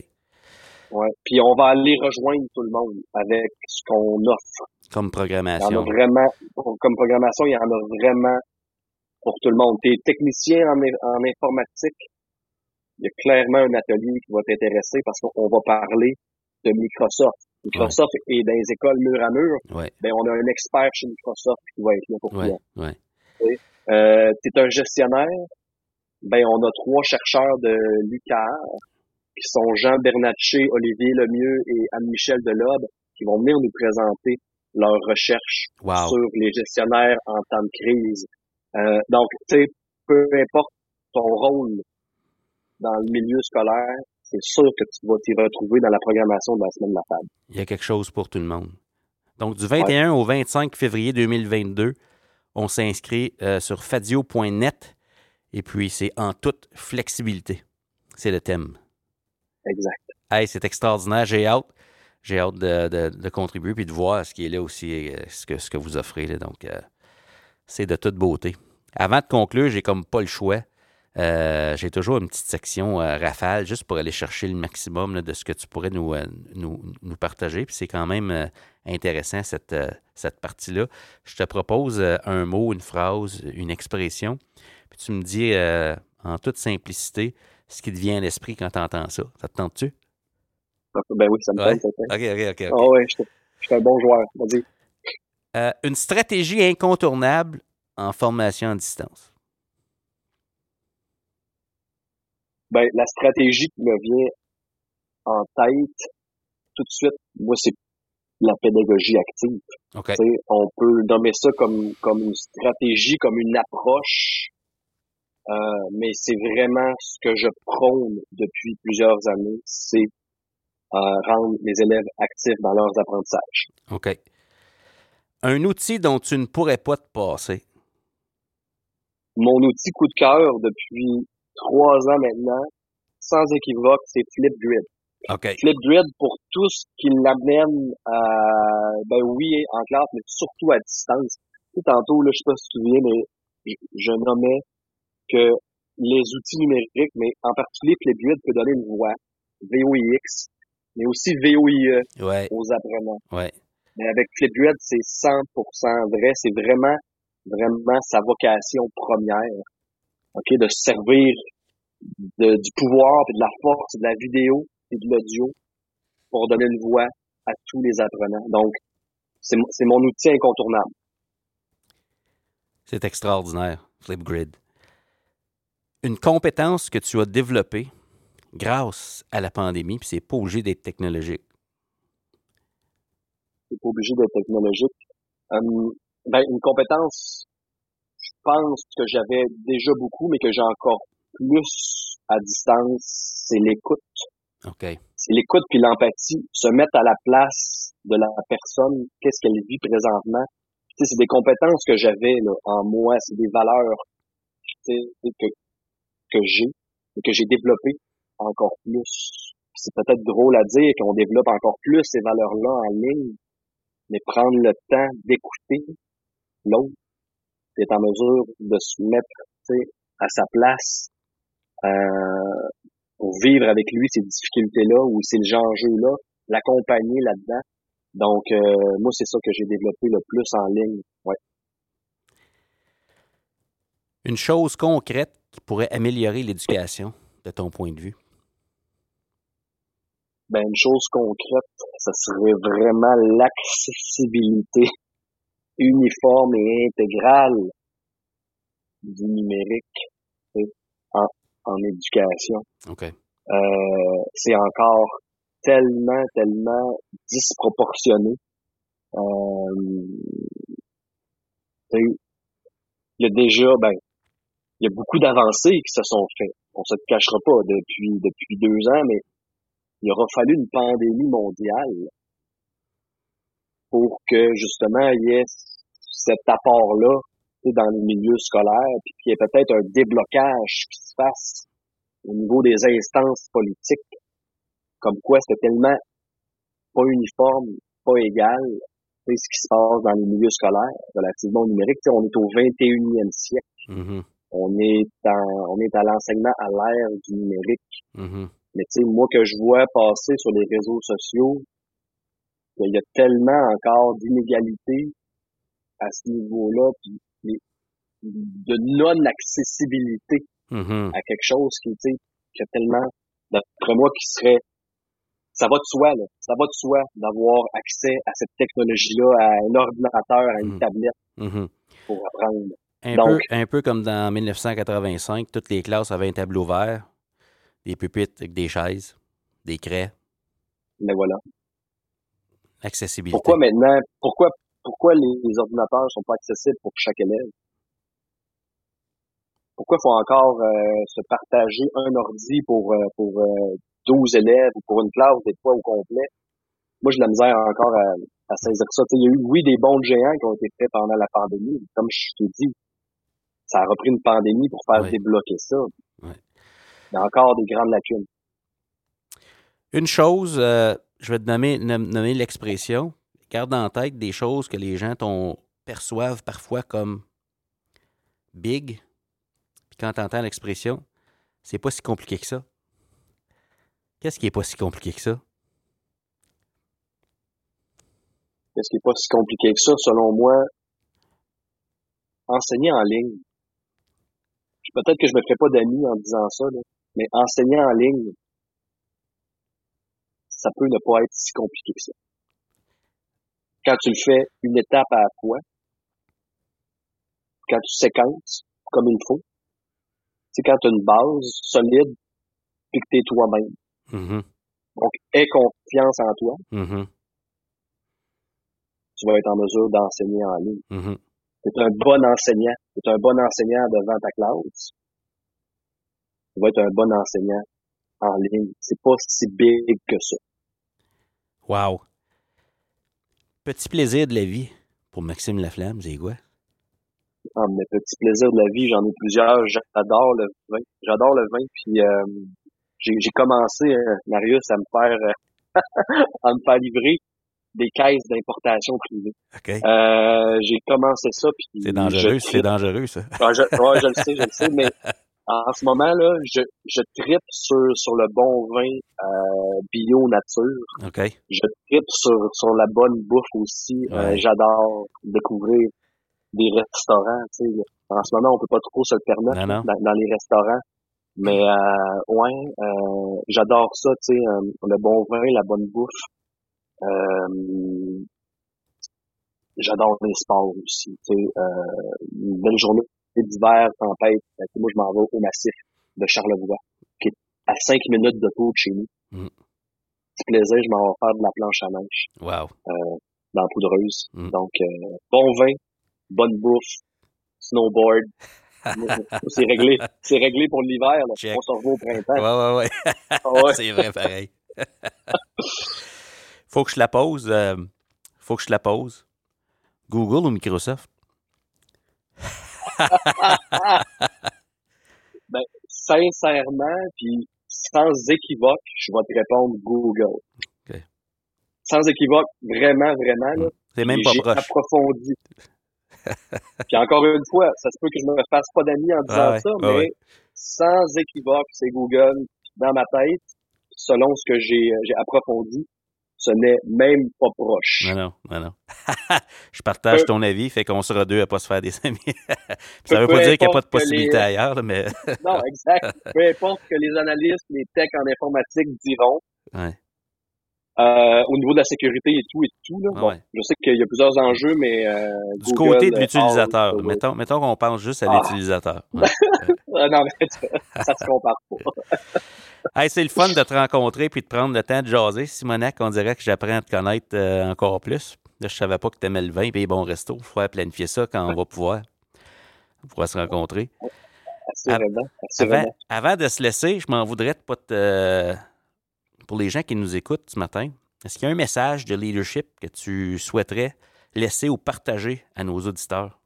Ouais. Puis on va aller rejoindre tout le monde avec ce qu'on offre. Comme programmation. vraiment, comme programmation, il y en a vraiment pour tout le monde. T'es technicien en, en informatique, il y a clairement un atelier qui va t'intéresser parce qu'on va parler de Microsoft. Microsoft est dans les écoles mur à mur. Ouais. Ben, on a un expert chez Microsoft qui va être là pour toi. Ouais. Euh, t'es un gestionnaire. Ben, on a trois chercheurs de l'UQAR qui sont Jean Bernatchez, Olivier Lemieux et Anne-Michel Delobe, qui vont venir nous présenter leurs recherches sur les gestionnaires en temps de crise. Euh, donc, tu sais, peu importe ton rôle dans le milieu scolaire, c'est sûr que tu vas t'y retrouver dans la programmation de la semaine de la table. Il y a quelque chose pour tout le monde. Donc, du 21 au 25 février 2022, on s'inscrit euh, sur fadio.net et puis c'est en toute flexibilité. C'est le thème. Exact. Hey, c'est extraordinaire. J'ai hâte. J'ai hâte de, contribuer puis de voir ce qui est là aussi, euh, ce que, ce que vous offrez. Là. Donc, euh, c'est de toute beauté. Avant de conclure, j'ai comme pas le choix. Euh, j'ai toujours une petite section rafale juste pour aller chercher le maximum de ce que tu pourrais nous, nous, partager. Puis c'est quand même intéressant cette, cette partie-là. Je te propose un mot, une phrase, une expression. Puis tu me dis en toute simplicité ce qui te vient à l'esprit quand tu entends ça. Ça te tente-tu? Ben oui, ça me tente. OK, OK, OK. Ah ouais, je suis un bon joueur. Vas-y. Euh, une stratégie incontournable en formation à distance. Ben, la stratégie qui me vient en tête tout de suite, moi, c'est la pédagogie active. Okay. On peut nommer ça comme, comme une stratégie, comme une approche euh, mais c'est vraiment ce que je prône depuis plusieurs années, c'est euh, rendre les élèves actifs dans leurs apprentissages. OK. Un outil dont tu ne pourrais pas te passer? Mon outil coup de cœur depuis trois ans maintenant, sans équivoque, c'est Flipgrid. Okay. Flipgrid pour tout ce qui l'amène à, ben oui, en classe, mais surtout à distance. Tout tantôt, là, je sais pas si tu te souviens, mais je, je nommais que les outils numériques, mais en particulier Flipgrid peut donner une voix, VOIX, mais aussi VOIE aux apprenants. Ouais. Mais avec Flipgrid, c'est 100% vrai. C'est vraiment vraiment sa vocation première, ok, de servir du pouvoir, et de la force, de la vidéo et de l'audio pour donner une voix à tous les apprenants. Donc, c'est mon outil incontournable. C'est extraordinaire, Flipgrid. Une compétence que tu as développée grâce à la pandémie, puis c'est pas obligé d'être technologique. C'est pas obligé d'être technologique. Hum, ben, une compétence, je pense que j'avais déjà beaucoup, mais que j'ai encore plus à distance, c'est l'écoute. OK. C'est l'écoute puis l'empathie, se mettre à la place de la personne, qu'est-ce qu'elle vit présentement. Tu sais, c'est des compétences que j'avais en moi, c'est des valeurs tu sais, que, que j'ai et que j'ai développées encore plus. C'est peut-être drôle à dire qu'on développe encore plus ces valeurs-là en ligne, mais prendre le temps d'écouter l'autre, d'être en mesure de se mettre à sa place euh, pour vivre avec lui ces difficultés-là ou ces enjeux-là, l'accompagner là-dedans. Donc, euh, moi, c'est ça que j'ai développé le plus en ligne. Ouais. Une chose concrète qui pourrait améliorer l'éducation, de ton point de vue? Ben, une chose concrète, ça serait vraiment l'accessibilité uniforme et intégrale du numérique en, en éducation. OK. Euh, c'est encore tellement, tellement disproportionné. Euh, il y a déjà, ben, il y a beaucoup d'avancées qui se sont faites. On se cachera pas depuis depuis deux ans, mais il aura fallu une pandémie mondiale pour que justement il y ait cet apport-là dans les milieux scolaires, puis qu'il y ait peut-être un déblocage qui se fasse au niveau des instances politiques, comme quoi c'était tellement pas uniforme, pas égal, ce qui se passe dans les milieux scolaires relativement numérique. on est au 21e siècle. Mm-hmm on est on est à l'enseignement à l'ère du numérique. Mm-hmm. Mais tu sais, moi que je vois passer sur les réseaux sociaux, il y a tellement encore d'inégalités à ce niveau-là, puis de non-accessibilité mm-hmm. à quelque chose qui, tu sais, qui a tellement, d'après moi, qui serait, ça va de soi, là, ça va de soi d'avoir accès à cette technologie-là, à un ordinateur, à une mm-hmm. tablette pour apprendre. Un, peu, un peu comme dans 1985, toutes les classes avaient un tableau vert, des pupitres avec des chaises, des craies. Mais voilà. Accessibilité. Pourquoi maintenant, pourquoi, pourquoi les ordinateurs sont pas accessibles pour chaque élève? Pourquoi faut encore euh, se partager un ordi pour, euh, pour 12 euh, élèves ou pour une classe des fois au complet? Moi, j'ai de la misère encore à, à saisir ça. il y a eu, oui, des bons géants qui ont été faits pendant la pandémie. Comme je t'ai dit, ça a repris une pandémie pour faire débloquer ça. Il y a encore des grandes lacunes. Une chose, euh, je vais te nommer, nommer l'expression. Garde en tête des choses que les gens perçoivent parfois comme big. Puis quand tu entends l'expression, c'est pas si compliqué que ça. Qu'est-ce qui est pas si compliqué que ça? Qu'est-ce qui est pas si compliqué que ça, selon moi? Enseigner en ligne, peut-être que je me ferai pas d'amis en disant ça, mais enseigner en ligne, ça peut ne pas être si compliqué que ça. Quand tu le fais une étape à la fois, quand tu séquences comme il faut, c'est quand tu as une base solide, puis que tu es toi-même. Mm-hmm. Donc, aie confiance en toi. Mm-hmm. Tu vas être en mesure d'enseigner en ligne. Mm-hmm. C'est un bon enseignant. C'est un bon enseignant devant ta classe. Tu vas être un bon enseignant en ligne. C'est pas si big que ça. Wow. Petit plaisir de la vie pour Maxime Laflamme, c'est quoi? Ah, mes petits plaisirs de la vie, j'en ai plusieurs. J'adore le vin. J'adore le vin. Puis euh, j'ai commencé, euh, Marius, à me faire euh, à me faire livrer des caisses d'importation privée. Euh, j'ai commencé ça. puis C'est dangereux, c'est dangereux, ça. Je, ouais, je le sais, je le sais, mais en ce moment, là, je, je tripe sur, sur le bon vin euh, bio nature. Okay. Je tripe sur, sur la bonne bouffe aussi. Euh, j'adore découvrir des restaurants. Tu sais. En ce moment, on peut pas trop se le permettre Dans, les restaurants. Mais euh, ouais, euh, j'adore ça, tu sais, le bon vin, la bonne bouffe. Euh, j'adore les sports aussi. Euh, une belle journée d'hiver, tempête. Moi, je m'en vais au massif de Charlevoix, qui est à cinq minutes de tour de chez nous. Mm. Petit plaisir, je m'en vais faire de la planche à neige. Wow. Euh, dans la poudreuse. Mm. Donc, euh, bon vin, bonne bouffe, snowboard. c'est réglé. C'est réglé pour l'hiver. On se revoit au printemps. Ouais, ouais, ouais. ouais. c'est vrai, pareil. Faut que je la pose. Euh, faut que je la pose. Google ou Microsoft? ben, sincèrement, puis sans équivoque, je vais te répondre Google. Sans équivoque, vraiment, vraiment. C'est même pas proche. approfondi. puis encore une fois, ça se peut que je me fasse pas d'amis en disant ça, mais sans équivoque, c'est Google dans ma tête, selon ce que j'ai approfondi ce n'est même pas proche. Non, non, non, non. je partage ton avis, fait qu'on sera deux à pas se faire des amis. ça veut pas dire qu'il n'y a pas de possibilité ailleurs, mais... non, exact. Peu importe que les analystes, les techs en informatique diront. Ouais. Euh, au niveau de la sécurité et tout et tout, là, bon, je sais qu'il y a plusieurs enjeux, mais euh, du côté de l'utilisateur, mettons, mettons qu'on pense juste à ah. l'utilisateur. Ah, non, mais ça se compare pas. Hey, c'est le fun de te rencontrer puis de prendre le temps de jaser. Simonac, on dirait que j'apprends à te connaître euh, encore plus. Là, je savais pas que tu aimais le vin et les bons restos. Il faudrait planifier ça quand on va pouvoir, on pourra se rencontrer. Avant, avant, de se laisser, je m'en voudrais de pas te. Pour les gens qui nous écoutent ce matin, est-ce qu'il y a un message de leadership que tu souhaiterais laisser ou partager à nos auditeurs?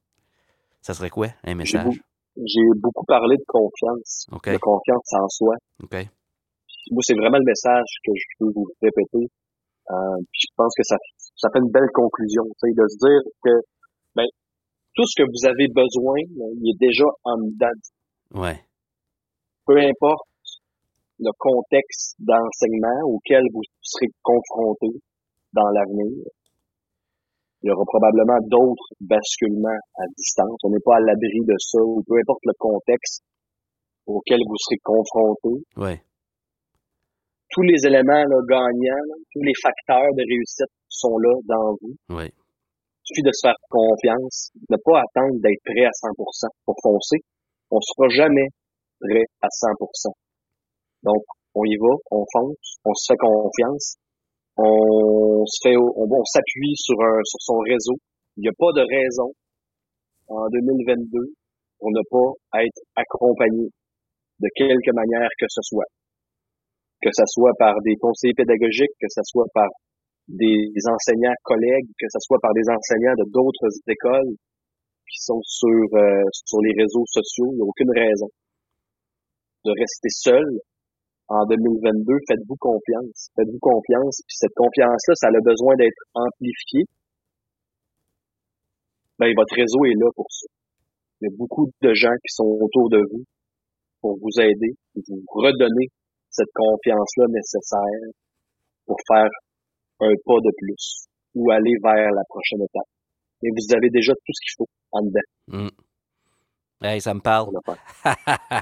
Ça serait quoi, un message? J'ai beaucoup parlé de confiance, de confiance en soi. Moi, c'est vraiment le message que je veux vous répéter. Euh, puis je pense que ça, ça fait une belle conclusion, de se dire que ben, tout ce que vous avez besoin, il est déjà en dedans. Ouais. Peu importe le contexte d'enseignement auquel vous serez confronté dans l'avenir, il y aura probablement d'autres basculements à distance. On n'est pas à l'abri de ça, ou peu importe le contexte auquel vous serez confronté. Ouais. Tous les éléments là, gagnants, tous les facteurs de réussite sont là dans vous. Ouais. Il suffit de se faire confiance, ne pas attendre d'être prêt à 100% pour foncer. On sera jamais prêt à 100%. Donc, on y va, on fonce, on se fait confiance, on se fait, on, on s'appuie sur un, sur son réseau. Il n'y a pas de raison en 2022 pour ne pas être accompagné de quelque manière que ce soit. Que ce soit par des conseillers pédagogiques, que ce soit par des enseignants collègues, que ce soit par des enseignants de d'autres écoles qui sont sur, euh, sur les réseaux sociaux. Il n'y a aucune raison de rester seul en 2022, faites-vous confiance. Faites-vous confiance. Puis cette confiance-là, ça a besoin d'être amplifié. Ben, votre réseau est là pour ça. Il y a beaucoup de gens qui sont autour de vous pour vous aider, vous redonner cette confiance-là nécessaire pour faire un pas de plus ou aller vers la prochaine étape. Et vous avez déjà tout ce qu'il faut en dedans. Mm. ça me parle.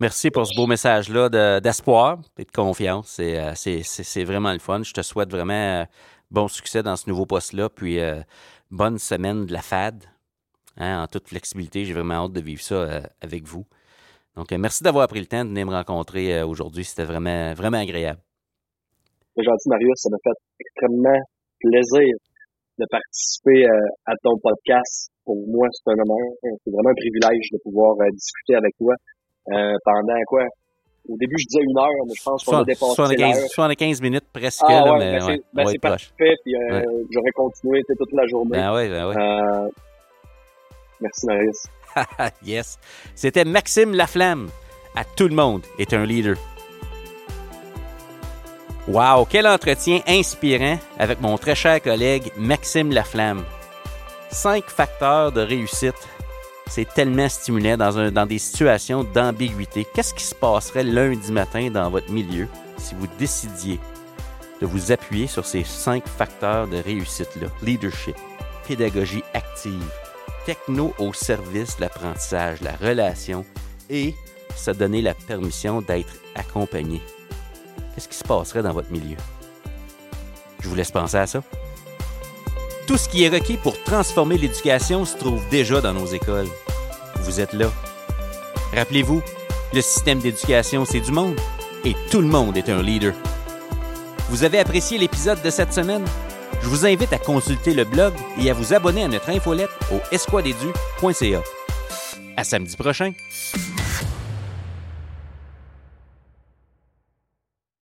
Merci pour ce beau message-là d'espoir et de confiance. Euh, c'est vraiment le fun. Je te souhaite vraiment euh, bon succès dans ce nouveau poste-là. Puis euh, bonne semaine de la FAD. Hein, en toute flexibilité. J'ai vraiment hâte de vivre ça avec vous. Donc, merci d'avoir pris le temps de venir me rencontrer aujourd'hui. C'était vraiment, vraiment agréable. C'est gentil, Marius. Ça m'a fait extrêmement plaisir de participer à ton podcast. Pour moi, c'est un honneur. C'est vraiment un privilège de pouvoir discuter avec toi euh, pendant quoi? Au début, je disais une heure, mais je pense qu'on a dépassé 75, 75 minutes presque, ah, là, mais ben c'est ben ouais, parfait, puis euh, j'aurais continué toute la journée. Ben oui, ben oui. Euh, merci, Marius. yes. C'était Maxime Laflamme. À tout le monde est un leader. Wow, quel entretien inspirant avec mon très cher collègue Maxime Laflamme. Cinq facteurs de réussite c'est tellement stimulant dans, dans des situations d'ambiguïté. Qu'est-ce qui se passerait lundi matin dans votre milieu si vous décidiez de vous appuyer sur ces cinq facteurs de réussite-là? Leadership, pédagogie active, techno au service de l'apprentissage, la relation et se donner la permission d'être accompagné. Qu'est-ce qui se passerait dans votre milieu? Je vous laisse penser à ça. Tout ce qui est requis pour transformer l'éducation se trouve déjà dans nos écoles. Vous êtes là. Rappelez-vous, le système d'éducation, c'est du monde et tout le monde est un leader. Vous avez apprécié l'épisode de cette semaine? Je vous invite à consulter le blog et à vous abonner à notre infolette au esquadedu.ca. À samedi prochain!